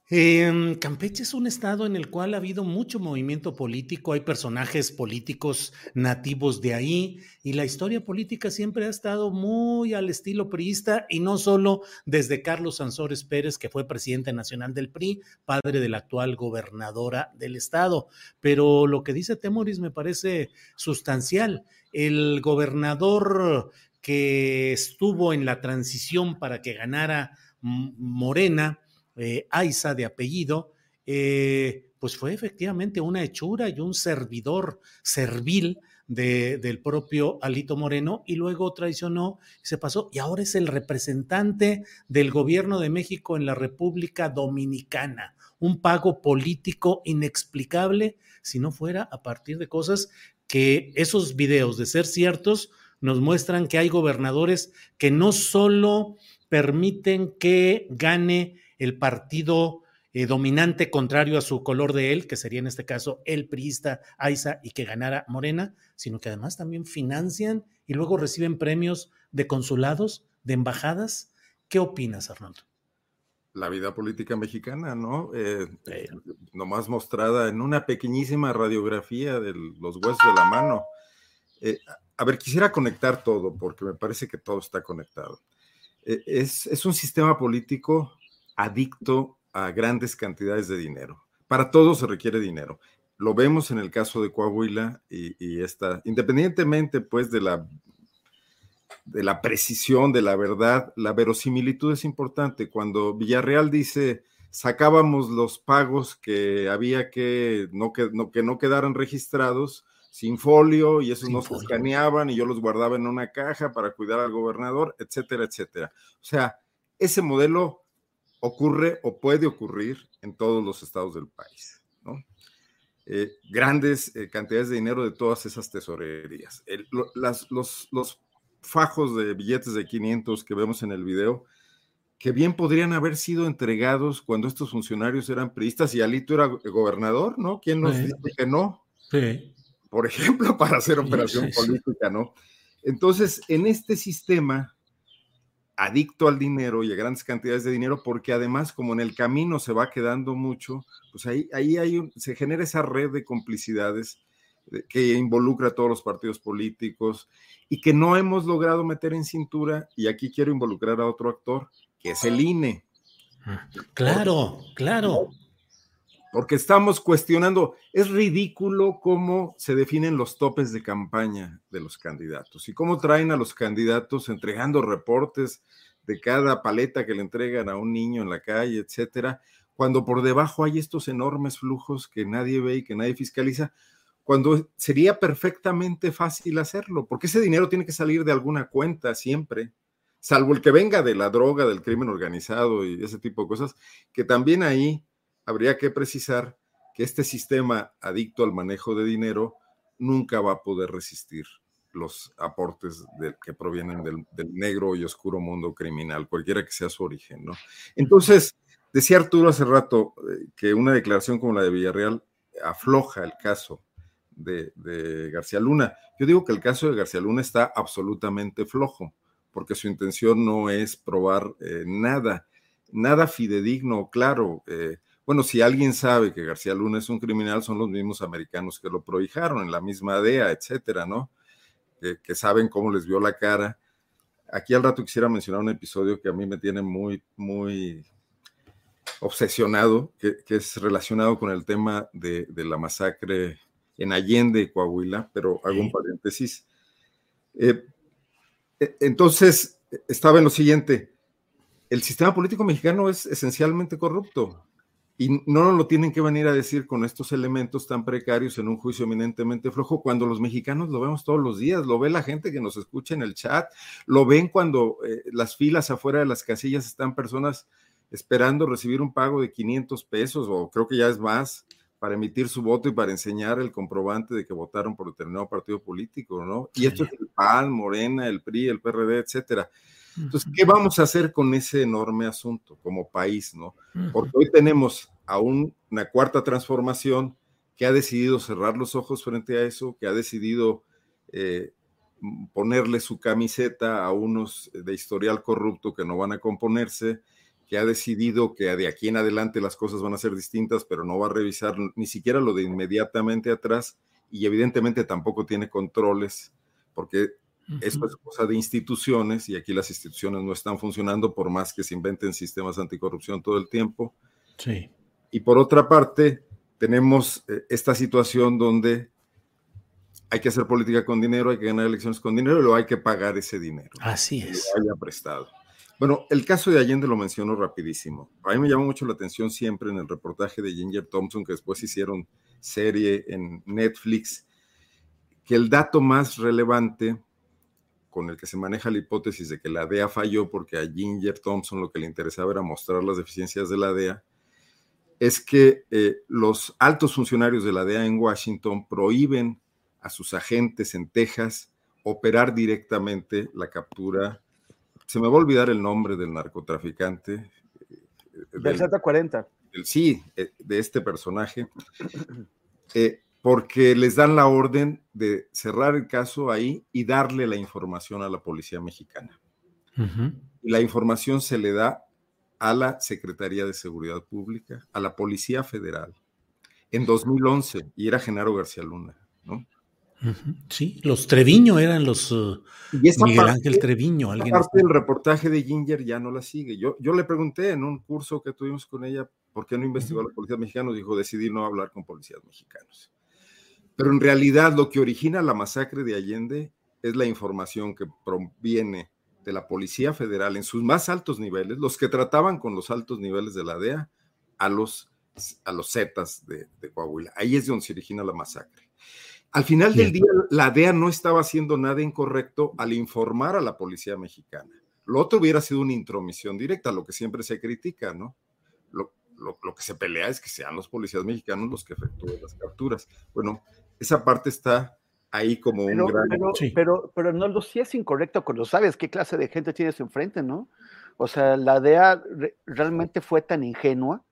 eh, Campeche es un estado en el cual ha habido mucho movimiento político, hay personajes políticos nativos de ahí y la historia política siempre ha estado muy al estilo priista y no solo desde Carlos Sansores Pérez, que fue presidente nacional del PRI, padre de la actual gobernadora del estado. Pero lo que dice Temoris me parece sustancial. El gobernador que estuvo en la transición para que ganara Morena, eh, Aiza de apellido, eh, pues fue efectivamente una hechura y un servidor servil del propio Alito Moreno y luego traicionó y se pasó y ahora es el representante del gobierno de México en la República Dominicana. Un pago político inexplicable si no fuera a partir de cosas que esos videos, de ser ciertos, nos muestran que hay gobernadores que no solo permiten que gane el partido eh, dominante contrario a su color de él, que sería en este caso el priista Aiza y que ganara Morena, sino que además también financian y luego reciben premios de consulados, de embajadas. ¿Qué opinas, Arnoldo? La vida política mexicana, ¿no? Eh, nomás mostrada en una pequeñísima radiografía de los huesos de la mano. Eh, a ver, quisiera conectar todo, porque me parece que todo está conectado. Eh, es, es un sistema político adicto a grandes cantidades de dinero. Para todo se requiere dinero. Lo vemos en el caso de Coahuila y, y esta, independientemente pues de la, de la precisión, de la verdad, la verosimilitud es importante. Cuando Villarreal dice, sacábamos los pagos que había que no, que, no, que no quedaran registrados, sin folio y esos no se escaneaban y yo los guardaba en una caja para cuidar al gobernador, etcétera, etcétera. O sea, ese modelo ocurre o puede ocurrir en todos los estados del país, ¿no? Eh, grandes eh, cantidades de dinero de todas esas tesorerías. las, los, los fajos de billetes de 500 que vemos en el video, que bien podrían haber sido entregados cuando estos funcionarios eran priistas y Alito era gobernador, ¿no? ¿Quién nos dice que no? Sí por ejemplo, [laughs] para hacer operación política, ¿no? Entonces, en este sistema, adicto al dinero y a grandes cantidades de dinero, porque además, como en el camino se va quedando mucho, pues ahí, ahí hay se genera esa red de complicidades que involucra a todos los partidos políticos y que no hemos logrado meter en cintura, y aquí quiero involucrar a otro actor, que es el INE. Ah, claro, claro porque estamos cuestionando, es ridículo cómo se definen los topes de campaña de los candidatos y cómo traen a los candidatos entregando reportes de cada paleta que le entregan a un niño en la calle, etcétera, cuando por debajo hay estos enormes flujos que nadie ve y que nadie fiscaliza, cuando sería perfectamente fácil hacerlo, porque ese dinero tiene que salir de alguna cuenta siempre, salvo el que venga de la droga, del crimen organizado y ese tipo de cosas, que también ahí habría que precisar que este sistema adicto al manejo de dinero nunca va a poder resistir los aportes que provienen del, negro y oscuro mundo criminal, cualquiera que sea su origen, ¿no? Entonces, decía Arturo hace rato eh, que una declaración como la de Villarreal afloja el caso de, García Luna. Yo digo que el caso de García Luna está absolutamente flojo, porque su intención no es probar eh, nada, nada fidedigno, claro. Eh, bueno, si alguien sabe que García Luna es un criminal, son los mismos americanos que lo prohijaron en la misma DEA, etcétera, ¿no? Que, saben cómo les vio la cara. Aquí al rato quisiera mencionar un episodio que a mí me tiene muy, muy obsesionado, que, es relacionado con el tema de, la masacre en Allende, Coahuila, pero hago un paréntesis. Eh, e, entonces, estaba en lo siguiente, el sistema político mexicano es esencialmente corrupto. Y no nos lo tienen que venir a decir con estos elementos tan precarios en un juicio eminentemente flojo, cuando los mexicanos lo vemos todos los días, lo ve la gente que nos escucha en el chat, lo ven cuando eh, las filas afuera de las casillas están personas esperando recibir un pago de 500 pesos o creo que ya es más para emitir su voto y para enseñar el comprobante de que votaron por determinado partido político, ¿no? Y esto es el PAN, Morena, el PRI, el PRD, etcétera. Entonces, ¿qué vamos a hacer con ese enorme asunto como país, no? Porque hoy tenemos a una cuarta transformación que ha decidido cerrar los ojos frente a eso, que ha decidido eh, ponerle su camiseta a unos de historial corrupto que no van a componerse, que ha decidido que de aquí en adelante las cosas van a ser distintas, pero no va a revisar ni siquiera lo de inmediatamente atrás y evidentemente tampoco tiene controles, porque esto es cosa de instituciones y aquí las instituciones no están funcionando por más que se inventen sistemas anticorrupción todo el tiempo. Sí. Y por otra parte, tenemos eh, esta situación donde hay que hacer política con dinero, hay que ganar elecciones con dinero y luego hay que pagar ese dinero. Así es. haya prestado. Bueno, el caso de Allende lo menciono rapidísimo. A mí me llamó mucho la atención siempre en el reportaje de Ginger Thompson, que después hicieron serie en Netflix, que el dato más relevante con el que se maneja la hipótesis de que la DEA falló porque a Ginger Thompson lo que le interesaba era mostrar las deficiencias de la DEA, es que eh, los altos funcionarios de la DEA en Washington prohíben a sus agentes en Texas operar directamente la captura. Se me va a olvidar el nombre del narcotraficante. Eh, del Z40. el sí eh, de este personaje, eh, porque les dan la orden de cerrar el caso ahí y darle la información a la policía mexicana. Y la información se le da a la Secretaría de Seguridad Pública, a la Policía Federal, en 2011, y era Genaro García Luna, ¿no? Sí, los Treviño eran los uh, Miguel Ángel Treviño. Alguien parte del reportaje de Ginger ya no la sigue. Yo, yo le pregunté en un curso que tuvimos con ella por qué no investigó a la policía mexicana. Dijo, decidí no hablar con policías mexicanos. Pero en realidad lo que origina la masacre de Allende es la información que proviene de la Policía Federal en sus más altos niveles, los que trataban con los altos niveles de la DEA a los, a los Zetas de, de Coahuila. Ahí es donde se origina la masacre. Al final del día, la DEA no estaba haciendo nada incorrecto al informar a la policía mexicana. Lo otro hubiera sido una intromisión directa, lo que siempre se critica, ¿no? Lo, que se pelea es que sean los policías mexicanos los que efectúen las capturas. Bueno, esa parte está ahí como un gran... Pero, pero, pero, no, lo sí es incorrecto cuando sabes qué clase de gente tienes enfrente, ¿no? O sea, la DEA realmente fue tan ingenua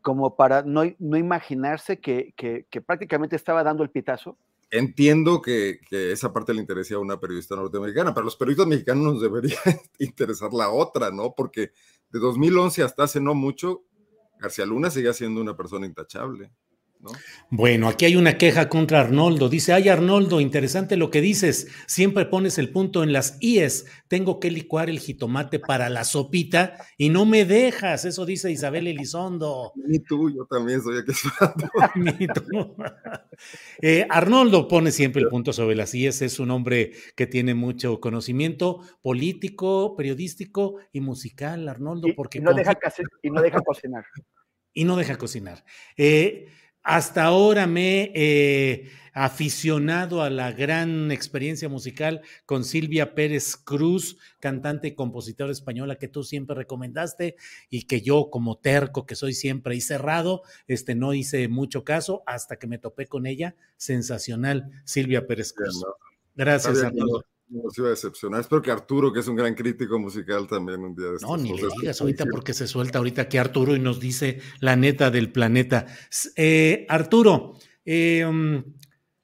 como para no, no imaginarse que, que, que prácticamente estaba dando el pitazo entiendo que, esa parte le interesa a una periodista norteamericana, pero a los periodistas mexicanos nos debería [laughs] interesar la otra, ¿no? Porque de 2011 hasta hace no mucho, García Luna seguía siendo una persona intachable. Bueno, aquí hay una queja contra Arnoldo. Dice, ay Arnoldo, interesante lo que dices. Siempre pones el punto en las IES. Tengo que licuar el jitomate para la sopita y no me dejas. Eso dice Isabel Elizondo. [laughs] Ni tú, yo también soy aquí. [laughs] Ni tú. [laughs] Eh, Arnoldo pone siempre el punto sobre las IES. Es un hombre que tiene mucho conocimiento político, periodístico y musical, Arnoldo. porque no, deja, y no deja cocinar. Y no deja cocinar. Eh, hasta ahora me he aficionado a la gran experiencia musical con Silvia Pérez Cruz, cantante y compositora española que tú siempre recomendaste y que yo como terco que soy siempre y cerrado, este no hice mucho caso hasta que me topé con ella. Sensacional, Silvia Pérez Cruz. Gracias, Arnoldo nos iba a decepcionar. Espero que Arturo, que es un gran crítico musical, también un día de No, ni le digas ahorita porque se suelta ahorita aquí Arturo y nos dice la neta del planeta. Eh, Arturo, eh, um,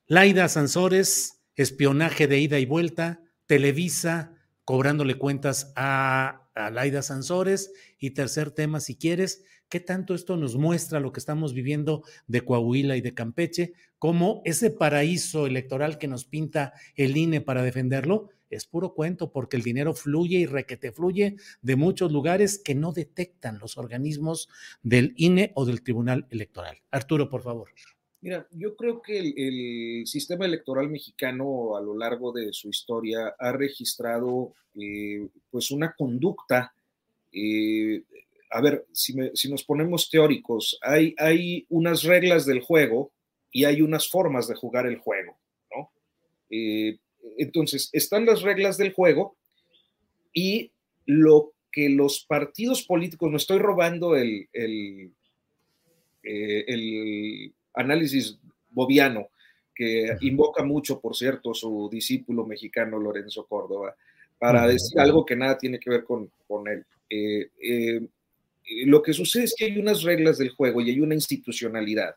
Laida Sansores, espionaje de ida y vuelta, Televisa cobrándole cuentas a, a Laida Sansores y tercer tema, si quieres, ¿qué tanto esto nos muestra lo que estamos viviendo de Coahuila y de Campeche? como ese paraíso electoral que nos pinta el INE para defenderlo es puro cuento porque el dinero fluye y requete fluye de muchos lugares que no detectan los organismos del INE o del Tribunal Electoral. Arturo, por favor. Mira, yo creo que el, sistema electoral mexicano a lo largo de su historia ha registrado eh, pues una conducta eh, a ver, si, si, nos ponemos teóricos, hay, hay unas reglas del juego y hay unas formas de jugar el juego, ¿no? Eh, entonces, están las reglas del juego y lo que los partidos políticos, no estoy robando el, el, eh, el análisis boviano, que invoca mucho, por cierto, su discípulo mexicano Lorenzo Córdoba, para decir algo que nada tiene que ver con, con él. Eh, lo que sucede es que hay unas reglas del juego y hay una institucionalidad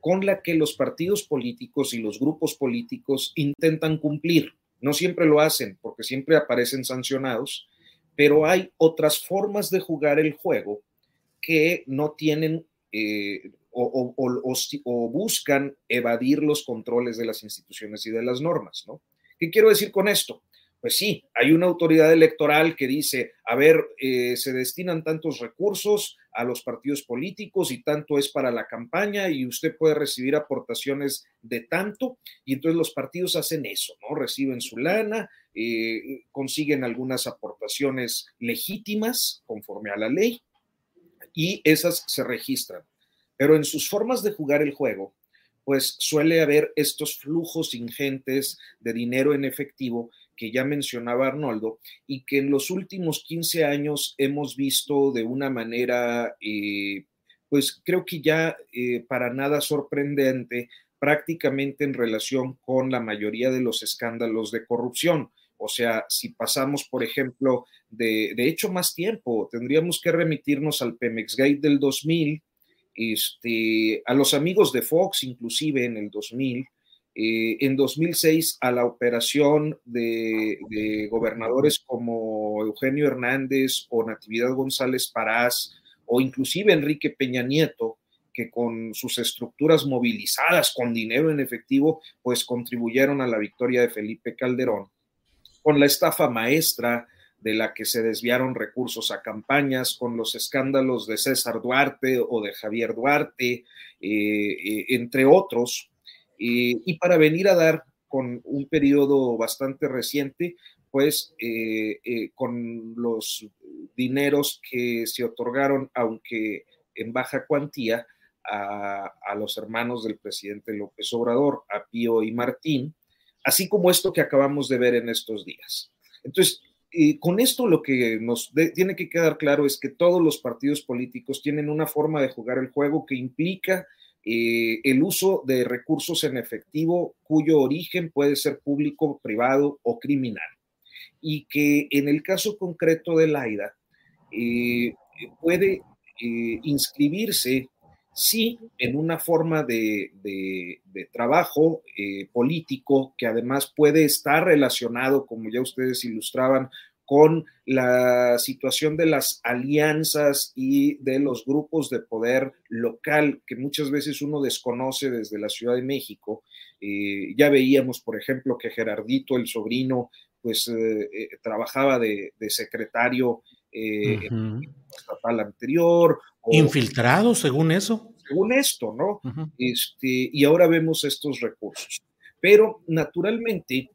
con la que los partidos políticos y los grupos políticos intentan cumplir. No siempre lo hacen porque siempre aparecen sancionados, pero hay otras formas de jugar el juego que no tienen eh, o, o, buscan evadir los controles de las instituciones y de las normas. ¿no? ¿Qué quiero decir con esto? Pues sí, hay una autoridad electoral que dice, a ver, eh, se destinan tantos recursos a los partidos políticos y tanto es para la campaña y usted puede recibir aportaciones de tanto y entonces los partidos hacen eso, ¿no? Reciben su lana, eh, consiguen algunas aportaciones legítimas conforme a la ley y esas se registran. Pero en sus formas de jugar el juego, pues suele haber estos flujos ingentes de dinero en efectivo que ya mencionaba Arnoldo y que en los últimos 15 años hemos visto de una manera, eh, pues creo que ya eh, para nada sorprendente, prácticamente en relación con la mayoría de los escándalos de corrupción. O sea, si pasamos, por ejemplo, de, de hecho más tiempo, tendríamos que remitirnos al Pemex Gate del 2000, este, a los amigos de Fox, inclusive en el 2000, eh, en 2006 a la operación de, gobernadores como Eugenio Hernández o Natividad González Parás o inclusive Enrique Peña Nieto, que con sus estructuras movilizadas con dinero en efectivo, pues contribuyeron a la victoria de Felipe Calderón, con la estafa maestra de la que se desviaron recursos a campañas, con los escándalos de César Duarte o de Javier Duarte, eh, eh, entre otros, y para venir a dar con un periodo bastante reciente, pues eh, eh, con los dineros que se otorgaron, aunque en baja cuantía, a, los hermanos del presidente López Obrador, a Pío y Martín, así como esto que acabamos de ver en estos días. Entonces, con esto lo que nos tiene que quedar claro es que todos los partidos políticos tienen una forma de jugar el juego que implica eh, el uso de recursos en efectivo cuyo origen puede ser público, privado o criminal. Y que en el caso concreto del AIDA eh, puede eh, inscribirse, sí, en una forma de, de trabajo político que además puede estar relacionado, como ya ustedes ilustraban, con la situación de las alianzas y de los grupos de poder local que muchas veces uno desconoce desde la Ciudad de México. Eh, ya veíamos, por ejemplo, que Gerardito, el sobrino, pues eh, eh, trabajaba de, secretario estatal anterior. Infiltrado, según eso. Según esto, ¿no? este, y ahora vemos estos recursos. Pero naturalmente,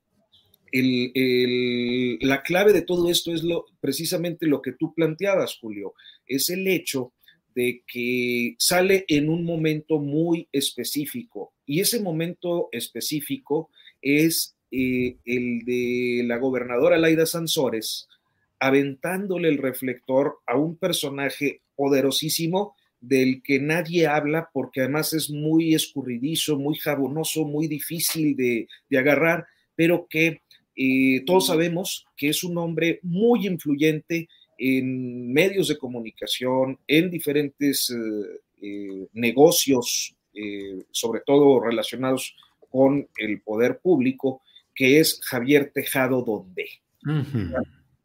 la clave de todo esto es lo, precisamente lo que tú planteabas, Julio, es el hecho de que sale en un momento muy específico y ese momento específico es eh, el de la gobernadora Laida Sansores aventándole el reflector a un personaje poderosísimo del que nadie habla porque además es muy escurridizo, muy jabonoso, muy difícil de, de agarrar, pero que eh, todos sabemos que es un hombre muy influyente en medios de comunicación, en diferentes eh, eh, negocios, sobre todo relacionados con el poder público, que es Javier Tejado Donde.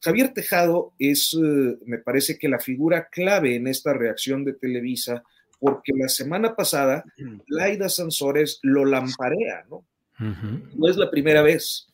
Javier Tejado es, me parece que la figura clave en esta reacción de Televisa, porque la semana pasada Laida Sansores lo lamparea, ¿no? No es la primera vez.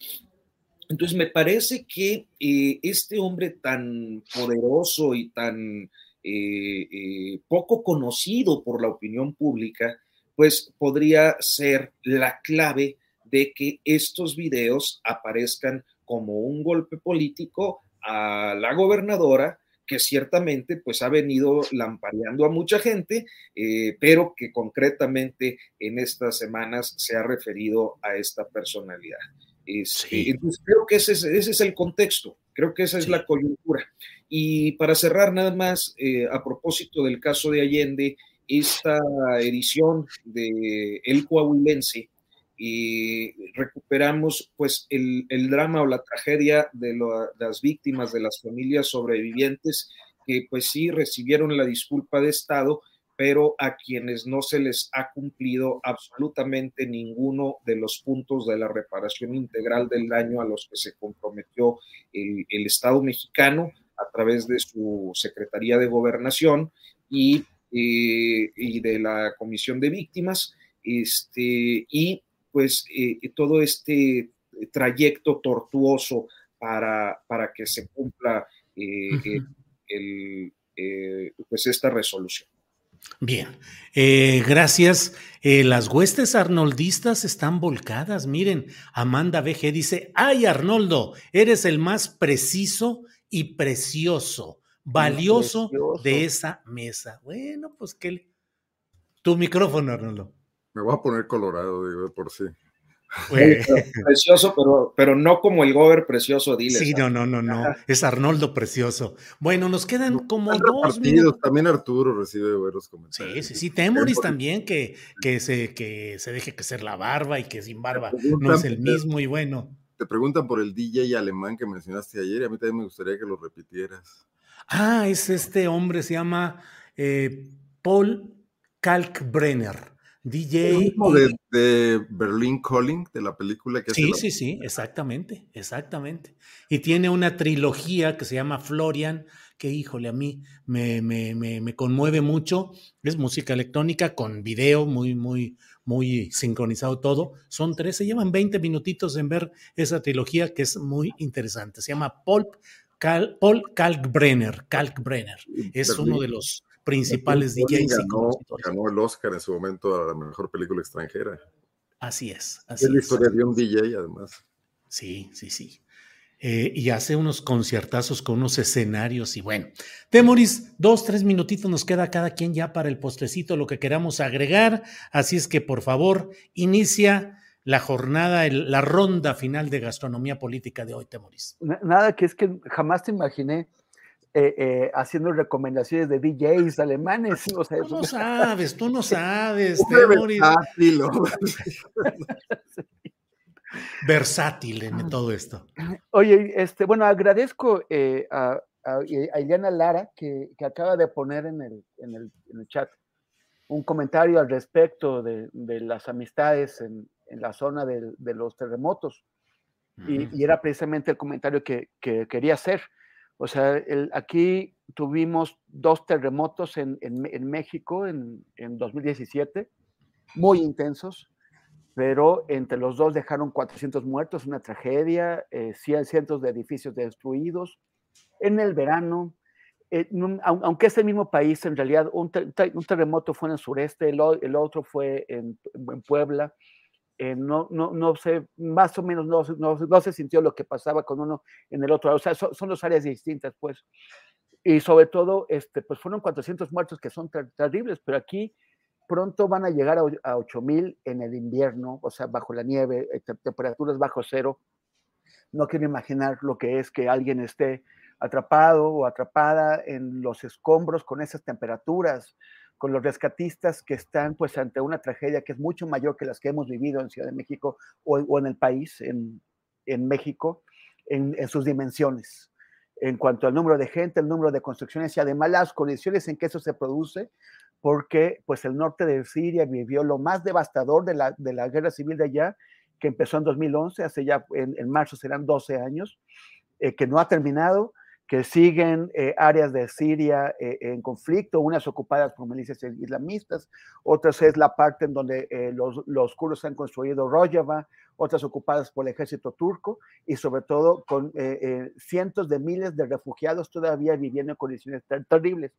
Entonces, me parece que eh, este hombre tan poderoso y tan eh, eh, poco conocido por la opinión pública, pues podría ser la clave de que estos videos aparezcan como un golpe político a la gobernadora que ciertamente pues ha venido lampareando a mucha gente, pero que concretamente en estas semanas se ha referido a esta personalidad. Este, entonces creo que ese es, el contexto, creo que esa es la coyuntura. Y para cerrar nada más, eh, a propósito del caso de Allende, esta edición de El Coahuilense, y recuperamos pues el, drama o la tragedia de las víctimas, de las familias sobrevivientes, que pues sí recibieron la disculpa de Estado, pero a quienes no se les ha cumplido absolutamente ninguno de los puntos de la reparación integral del daño a los que se comprometió el, Estado mexicano a través de su Secretaría de Gobernación y, eh, y de la Comisión de Víctimas, este, y pues eh, todo este trayecto tortuoso para, para que se cumpla eh, el, pues esta resolución. Bien, eh, gracias. Eh, las huestes arnoldistas están volcadas. Miren, Amanda BG dice, ay Arnoldo, eres el más preciso y precioso, valioso de esa mesa. Bueno, pues que... Tu micrófono, Arnoldo. Me voy a poner colorado, digo, por sí. Precioso, pero, pero no como el Gober precioso, dile. Sí, no, no, no, no. Es Arnoldo precioso. Bueno, nos quedan como dos minutos. También Arturo recibe buenos comentarios. Sí, sí, sí. Temoris también que, que, se, que se deje que ser la barba y que sin barba no es el mismo y bueno. Te preguntan por el DJ alemán que mencionaste ayer y a mí también me gustaría que lo repitieras. Ah, es este hombre, se llama eh, Paul Kalkbrenner. DJ. El mismo de, de, Berlin Calling, de la película que Sí, la... sí, sí, exactamente, exactamente. Y tiene una trilogía que se llama Florian, que híjole, a mí me, me, me, me, conmueve mucho. Es música electrónica con video muy, muy, muy sincronizado todo. Son tres, se llevan 20 minutitos en ver esa trilogía que es muy interesante. Se llama Pulp Cal, Paul Kalkbrenner. Kalkbrenner. Es uno de los principales DJs. Ganó, ganó, el Oscar en su momento a la mejor película extranjera. Así es. Así es la historia de un DJ, además. Sí, sí, sí. Eh, y hace unos conciertazos con unos escenarios y bueno. Temoris, dos, tres minutitos nos queda cada quien ya para el postrecito, lo que queramos agregar. Así es que por favor, inicia la jornada, el, la ronda final de gastronomía política de hoy, Temoris. Nada, que es que jamás te imaginé eh, eh, haciendo recomendaciones de DJs alemanes. O sea, tú no sabes, tú no [laughs] sabes. Versátil. [laughs] Versátil en todo esto. Oye, este, bueno, agradezco eh, a, a, a, Ileana Lara que, que, acaba de poner en el, en, el, en el, chat un comentario al respecto de, de las amistades en, en, la zona de, de los terremotos. Uh -huh. y, y, era precisamente el comentario que, que quería hacer. O sea, el, aquí tuvimos dos terremotos en, en, en México en, en, 2017, muy intensos, pero entre los dos dejaron 400 muertos, una tragedia, eh, cientos de edificios destruidos. En el verano, eh, aunque es el mismo país, en realidad un, ter un terremoto fue en el sureste, el, el otro fue en Puebla. Eh, no, no, no sé, más o menos no, no, no, se sintió lo que pasaba con uno en el otro, o sea, son, son dos áreas distintas, pues. Y sobre todo, este, pues fueron 400 muertos que son ter terribles, pero aquí pronto van a llegar a, a 8000 en el invierno, o sea, bajo la nieve, eh, temperaturas bajo cero. No quiero imaginar lo que es que alguien esté atrapado o atrapada en los escombros con esas temperaturas, con los rescatistas que están pues ante una tragedia que es mucho mayor que las que hemos vivido en Ciudad de México o, o en el país, en, en México, en, sus dimensiones, en cuanto al número de gente, el número de construcciones y además las condiciones en que eso se produce, porque pues el norte de Siria vivió lo más devastador de la, de la guerra civil de allá, que empezó en 2011, hace ya en, en marzo serán 12 años, eh, que no ha terminado, que siguen eh, áreas de Siria eh, en conflicto, unas ocupadas por milicias islamistas, otras es la parte en donde eh, los, los, kurdos han construido Rojava, otras ocupadas por el ejército turco y sobre todo con cientos de miles de refugiados todavía viviendo en condiciones ter terribles.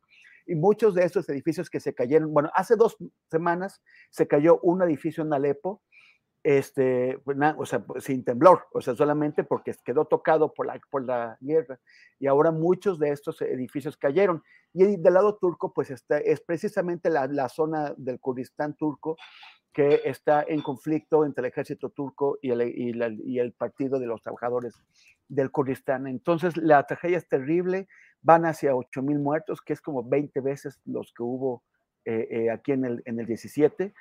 Y muchos de estos edificios que se cayeron, bueno, hace dos semanas se cayó un edificio en Alepo, este, pues nada, o sea, sin temblor, o sea, solamente porque quedó tocado por la, por la guerra. Y ahora muchos de estos edificios cayeron. Y del lado turco, pues está, es precisamente la, la zona del Kurdistán turco que está en conflicto entre el ejército turco y el, y, la, y el Partido de los Trabajadores del Kurdistán. Entonces, la tragedia es terrible, van hacia 8 mil muertos, que es como 20 veces los que hubo eh, eh, aquí en el, en el 17.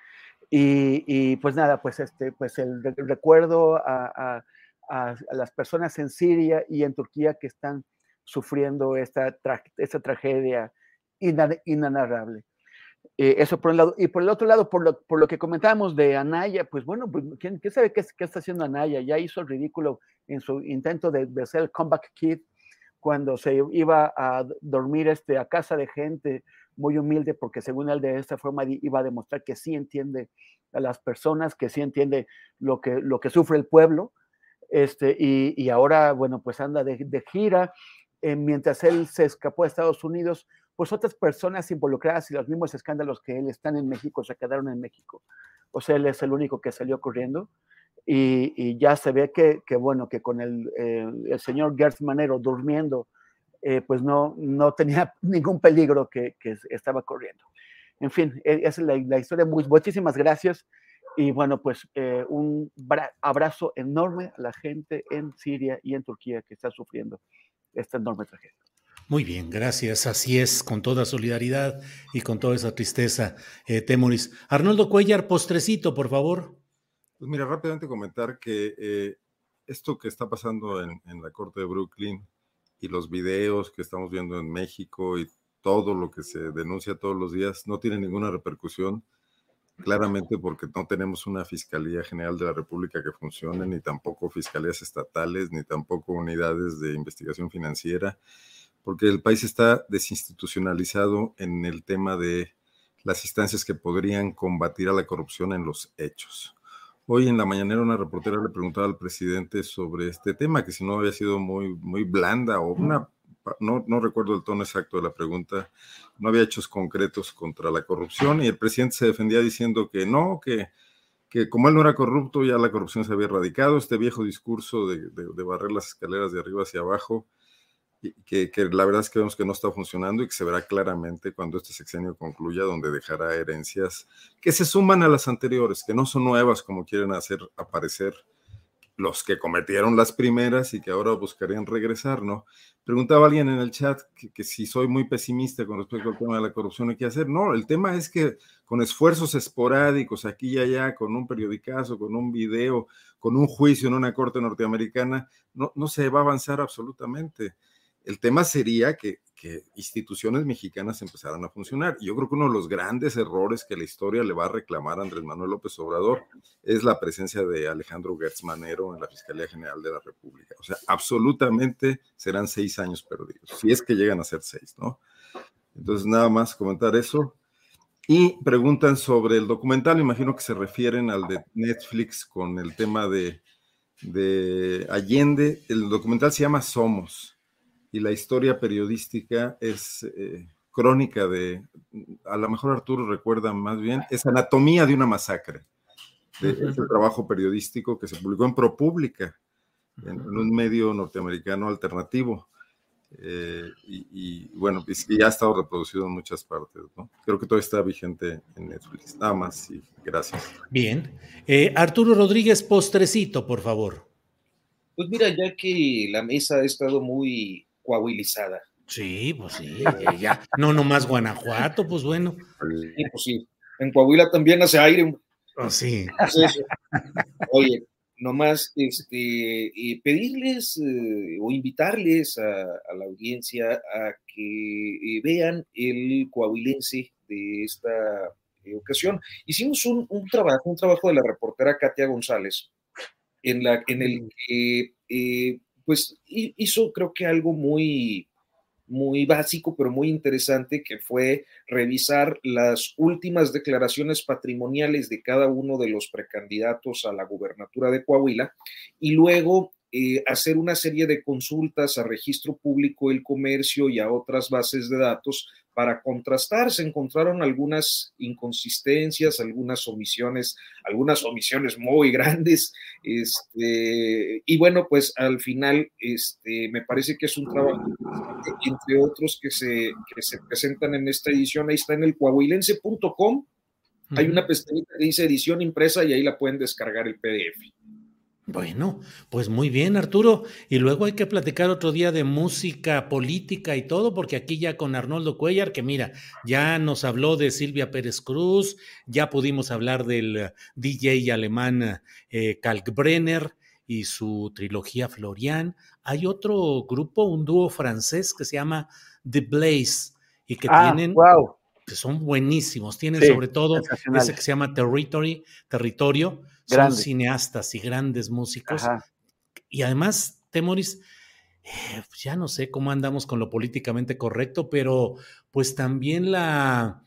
Y, y, pues nada, pues, este, pues el, recuerdo a, a, a, las personas en Siria y en Turquía que están sufriendo esta, tra esta tragedia inan inanarrable. Eh, eso por un lado. Y por el otro lado, por lo, por lo que comentábamos de Anaya, pues bueno, pues, ¿quién, ¿quién, sabe qué, qué, está haciendo Anaya? Ya hizo el ridículo en su intento de, de ser el comeback kid cuando se iba a dormir este, a casa de gente muy humilde, porque según él de esta forma iba a demostrar que sí entiende a las personas, que sí entiende lo que, lo que sufre el pueblo, este, y, y ahora, bueno, pues anda de, de gira, eh, mientras él se escapó a Estados Unidos, pues otras personas involucradas y los mismos escándalos que él están en México se quedaron en México. O sea, él es el único que salió corriendo. Y, y ya se ve que, que, bueno, que con el, eh, el señor Gertz Manero durmiendo, eh, pues no, no tenía [laughs] ningún peligro que, que estaba corriendo. En fin, e, esa es la, la, historia. Muchísimas gracias. Y bueno, pues eh, un abrazo enorme a la gente en Siria y en Turquía que está sufriendo esta enorme tragedia. Muy bien, gracias. Así es, con toda solidaridad y con toda esa tristeza, eh, Temoris. Arnoldo Cuellar, postrecito, por favor. Pues mira, rápidamente comentar que eh, esto que está pasando en, en, la Corte de Brooklyn y los videos que estamos viendo en México y todo lo que se denuncia todos los días no tiene ninguna repercusión, claramente porque no tenemos una Fiscalía General de la República que funcione, ni tampoco fiscalías estatales, ni tampoco unidades de investigación financiera, porque el país está desinstitucionalizado en el tema de las instancias que podrían combatir a la corrupción en los hechos. Hoy en la mañanera una reportera le preguntaba al presidente sobre este tema, que si no había sido muy, muy blanda o una, no, no recuerdo el tono exacto de la pregunta, no había hechos concretos contra la corrupción y el presidente se defendía diciendo que no, que, que como él no era corrupto, ya la corrupción se había erradicado, este viejo discurso de, de barrer las escaleras de arriba hacia abajo, que, la verdad es que vemos que no está funcionando y que se verá claramente cuando este sexenio concluya, donde dejará herencias que se suman a las anteriores, que no son nuevas como quieren hacer aparecer los que cometieron las primeras y que ahora buscarían regresar, ¿no? Preguntaba alguien en el chat que, si soy muy pesimista con respecto al tema de la corrupción, hay que hacer. No, el tema es que con esfuerzos esporádicos aquí y allá, con un periodicazo, con un video, con un juicio en una corte norteamericana, no, no se va a avanzar absolutamente. El tema sería que, instituciones mexicanas empezaran a funcionar. Yo creo que uno de los grandes errores que la historia le va a reclamar a Andrés Manuel López Obrador es la presencia de Alejandro Gertz Manero en la Fiscalía General de la República. O sea, absolutamente serán seis años perdidos, si es que llegan a ser seis, ¿no? Entonces, nada más comentar eso. Y preguntan sobre el documental, imagino que se refieren al de Netflix con el tema de Allende. El documental se llama Somos y la historia periodística es eh, crónica de, a lo mejor Arturo recuerda más bien, es anatomía de una masacre, de ese trabajo periodístico que se publicó en ProPublica, en, en un medio norteamericano alternativo. Eh, y, bueno, y ya ha estado reproducido en muchas partes, ¿no? Creo que todo está vigente en Netflix. Nada más y gracias. Bien. Eh, Arturo Rodríguez, postrecito, por favor. Pues mira, ya que la mesa ha estado muy coahuilizada. Sí, pues sí, ya. No nomás Guanajuato, pues bueno. Sí, pues sí. En Coahuila también hace aire. Oh, sí. Oye, nomás este, pedirles eh, o invitarles a, la audiencia a que eh, vean el coahuilense de esta eh, ocasión. Hicimos un, un, trabajo, un trabajo de la reportera Katia González, en, la, en el que pues hizo creo que algo muy, muy básico, pero muy interesante, que fue revisar las últimas declaraciones patrimoniales de cada uno de los precandidatos a la gubernatura de Coahuila y luego eh, hacer una serie de consultas a registro público del comercio y a otras bases de datos para contrastar. Se encontraron algunas inconsistencias, algunas omisiones, algunas omisiones muy grandes. Este, y bueno, pues al final este, me parece que es un trabajo, entre otros, que se, que se presentan en esta edición. Ahí está en el coahuilense.com. Hay una pestañita que dice edición impresa y ahí la pueden descargar el PDF. Bueno, pues muy bien, Arturo. Y luego hay que platicar otro día de música, política y todo, porque aquí ya con Arnoldo Cuellar, que mira, ya nos habló de Silvia Pérez Cruz, ya pudimos hablar del eh, DJ alemán eh, Kalkbrenner y su trilogía Florian. Hay otro grupo, un dúo francés que se llama The Blaze y que ah, tienen... Que son buenísimos, tienen sobre todo ese que se llama Territory, Territorio, son cineastas y grandes músicos. Y además, Temoris, eh, pues ya no sé cómo andamos con lo políticamente correcto, pero pues también la,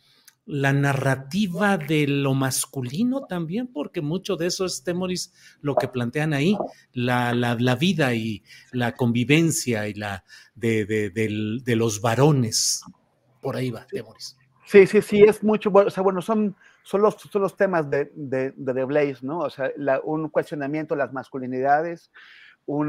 la narrativa de lo masculino también, porque mucho de eso es, Temoris, lo que plantean ahí, la, la, vida y la convivencia y la de, de, los varones. Por ahí va, Temoris. Sí, sí, sí, es mucho, o sea, bueno, son son los, son los temas de, de, de The Blaze, ¿no? O sea, un cuestionamiento de las masculinidades,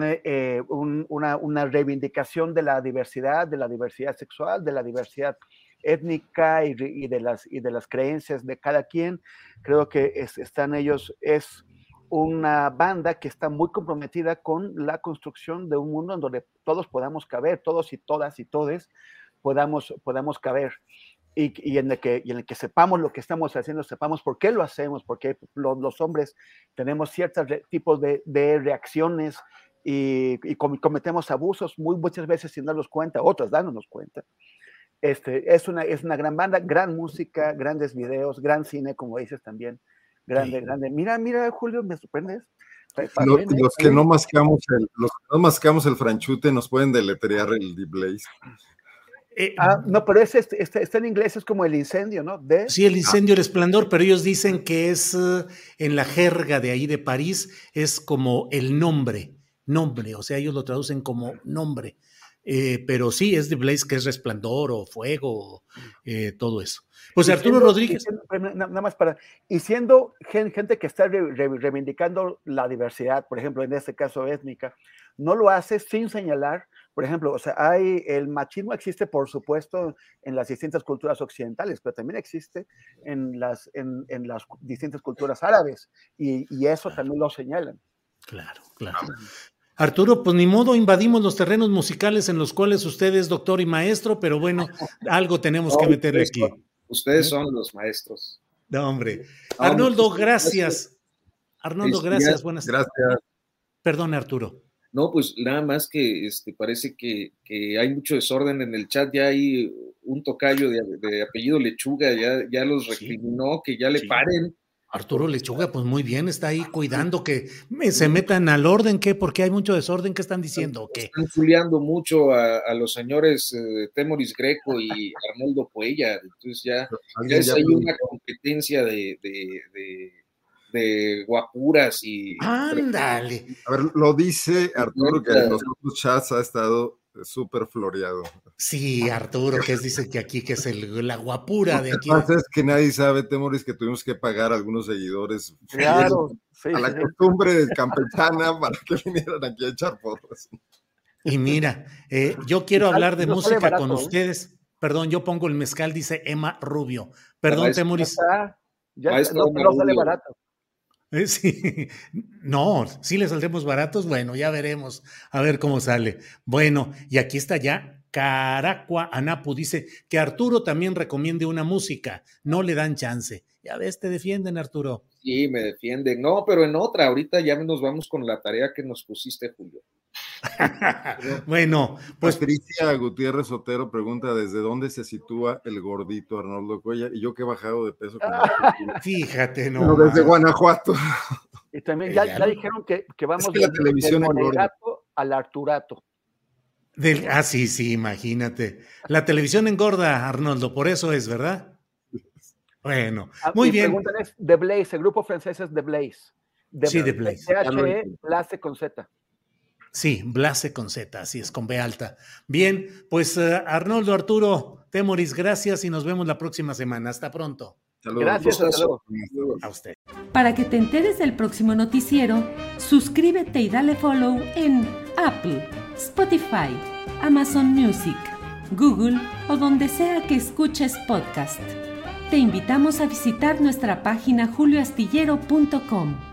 eh, una, una, reivindicación de la diversidad, de la diversidad sexual, de la diversidad étnica y, y, de, las, y de las creencias de cada quien. Creo que están ellos, es una banda que está muy comprometida con la construcción de un mundo en donde todos podamos caber, todos y todas y todes podamos, podamos caber y, en el que, en el que sepamos lo que estamos haciendo, sepamos por qué lo hacemos, porque los, hombres tenemos ciertos tipos de, reacciones y, cometemos abusos muy, muchas veces sin darnos cuenta, otras dándonos cuenta. Este, es, una, es una gran banda, gran música, grandes videos, gran cine, como dices también. Grande, grande. Mira, mira, Julio, me sorprendes. Los, los, que no mascamos el, los que no mascamos el franchute nos pueden deletrear el Deep Blaze. Eh, ah, no, pero ese este, este, está en inglés, es como el incendio, ¿no? De, sí, el incendio, el esplendor, pero ellos dicen que es uh, en la jerga de ahí de París, es como el nombre, nombre, o sea, ellos lo traducen como nombre. Eh, pero sí, es de Blaze, que es resplandor o fuego, eh, todo eso. Pues Arturo Rodríguez. nada más para. Y siendo gente que está reivindicando la diversidad, por ejemplo, en este caso étnica, no lo hace sin señalar, por ejemplo, o sea, hay el machismo existe, por supuesto, en las distintas culturas occidentales, pero también existe en las, en, las distintas culturas árabes, y, y eso también lo señalan. Claro, claro. Arturo, pues ni modo, invadimos los terrenos musicales en los cuales usted es doctor y maestro, pero bueno, [laughs] algo tenemos que meter aquí. ustedes son los maestros. No, hombre. Arnoldo, gracias. Arnoldo, gracias. Buenas Gracias. Perdón, Arturo. No, pues nada más que este, parece que, hay mucho desorden en el chat. Ya hay un tocayo de, apellido Lechuga, ya, ya los recriminó, que ya le paren Arturo Lechuga, pues muy bien, está ahí cuidando que se metan al orden, ¿qué? Porque hay mucho desorden, ¿qué están diciendo? ¿Qué? Están fuleando mucho a, los señores eh, Temoris Greco y Arnoldo Puella, entonces ya, ya hay una competencia de, de, guapuras y... ¡Ándale! A ver, lo dice Arturo que en los otros chats ha estado súper floreado. Sí, Arturo, que es, dice que aquí que es el, la guapura de aquí. Lo que pasa es que nadie sabe, Temoris, que tuvimos que pagar a algunos seguidores claro, a la costumbre campechana [laughs] para que vinieran aquí a echar porras. Y mira, eh, yo quiero hablar de música con ¿eh? ustedes. Perdón, yo pongo el mezcal, dice Emma Rubio. Perdón, Temoris. Ya, no, no sale barato. Eh, sí, no, si le saldremos baratos, bueno, ya veremos, a ver cómo sale. Bueno, y aquí está ya Caracua Anapu, dice que Arturo también recomiende una música, no le dan chance. Ya ves, te defienden, Arturo. Sí, me defienden. No, pero en otra, ahorita ya nos vamos con la tarea que nos pusiste, Julio. [laughs] bueno, pues. Patricia Gutiérrez Sotero pregunta: ¿desde dónde se sitúa el gordito Arnoldo Cuella? Y yo que he bajado de peso. [laughs] Fíjate, no. desde Guanajuato. Y también ya, dijeron que, vamos de, la televisión del al Arturato. ah, sí, sí, imagínate. La televisión engorda, Arnoldo, por eso es, ¿verdad? Bueno, ah, muy bien. Preguntan es The Blaze, el grupo francés es The Blaze. sí, The Blaze. T-H-E, Blaze con Z. Sí, Blase con Z, así es, con B alta. Bien, pues uh, Arnoldo Arturo Temoris, gracias y nos vemos la próxima semana. Hasta pronto. Saludos. Gracias, A usted. Para que te enteres del próximo noticiero, suscríbete y dale follow en Apple, Spotify, Amazon Music, Google o donde sea que escuches podcast. Te invitamos a visitar nuestra página julioastillero.com.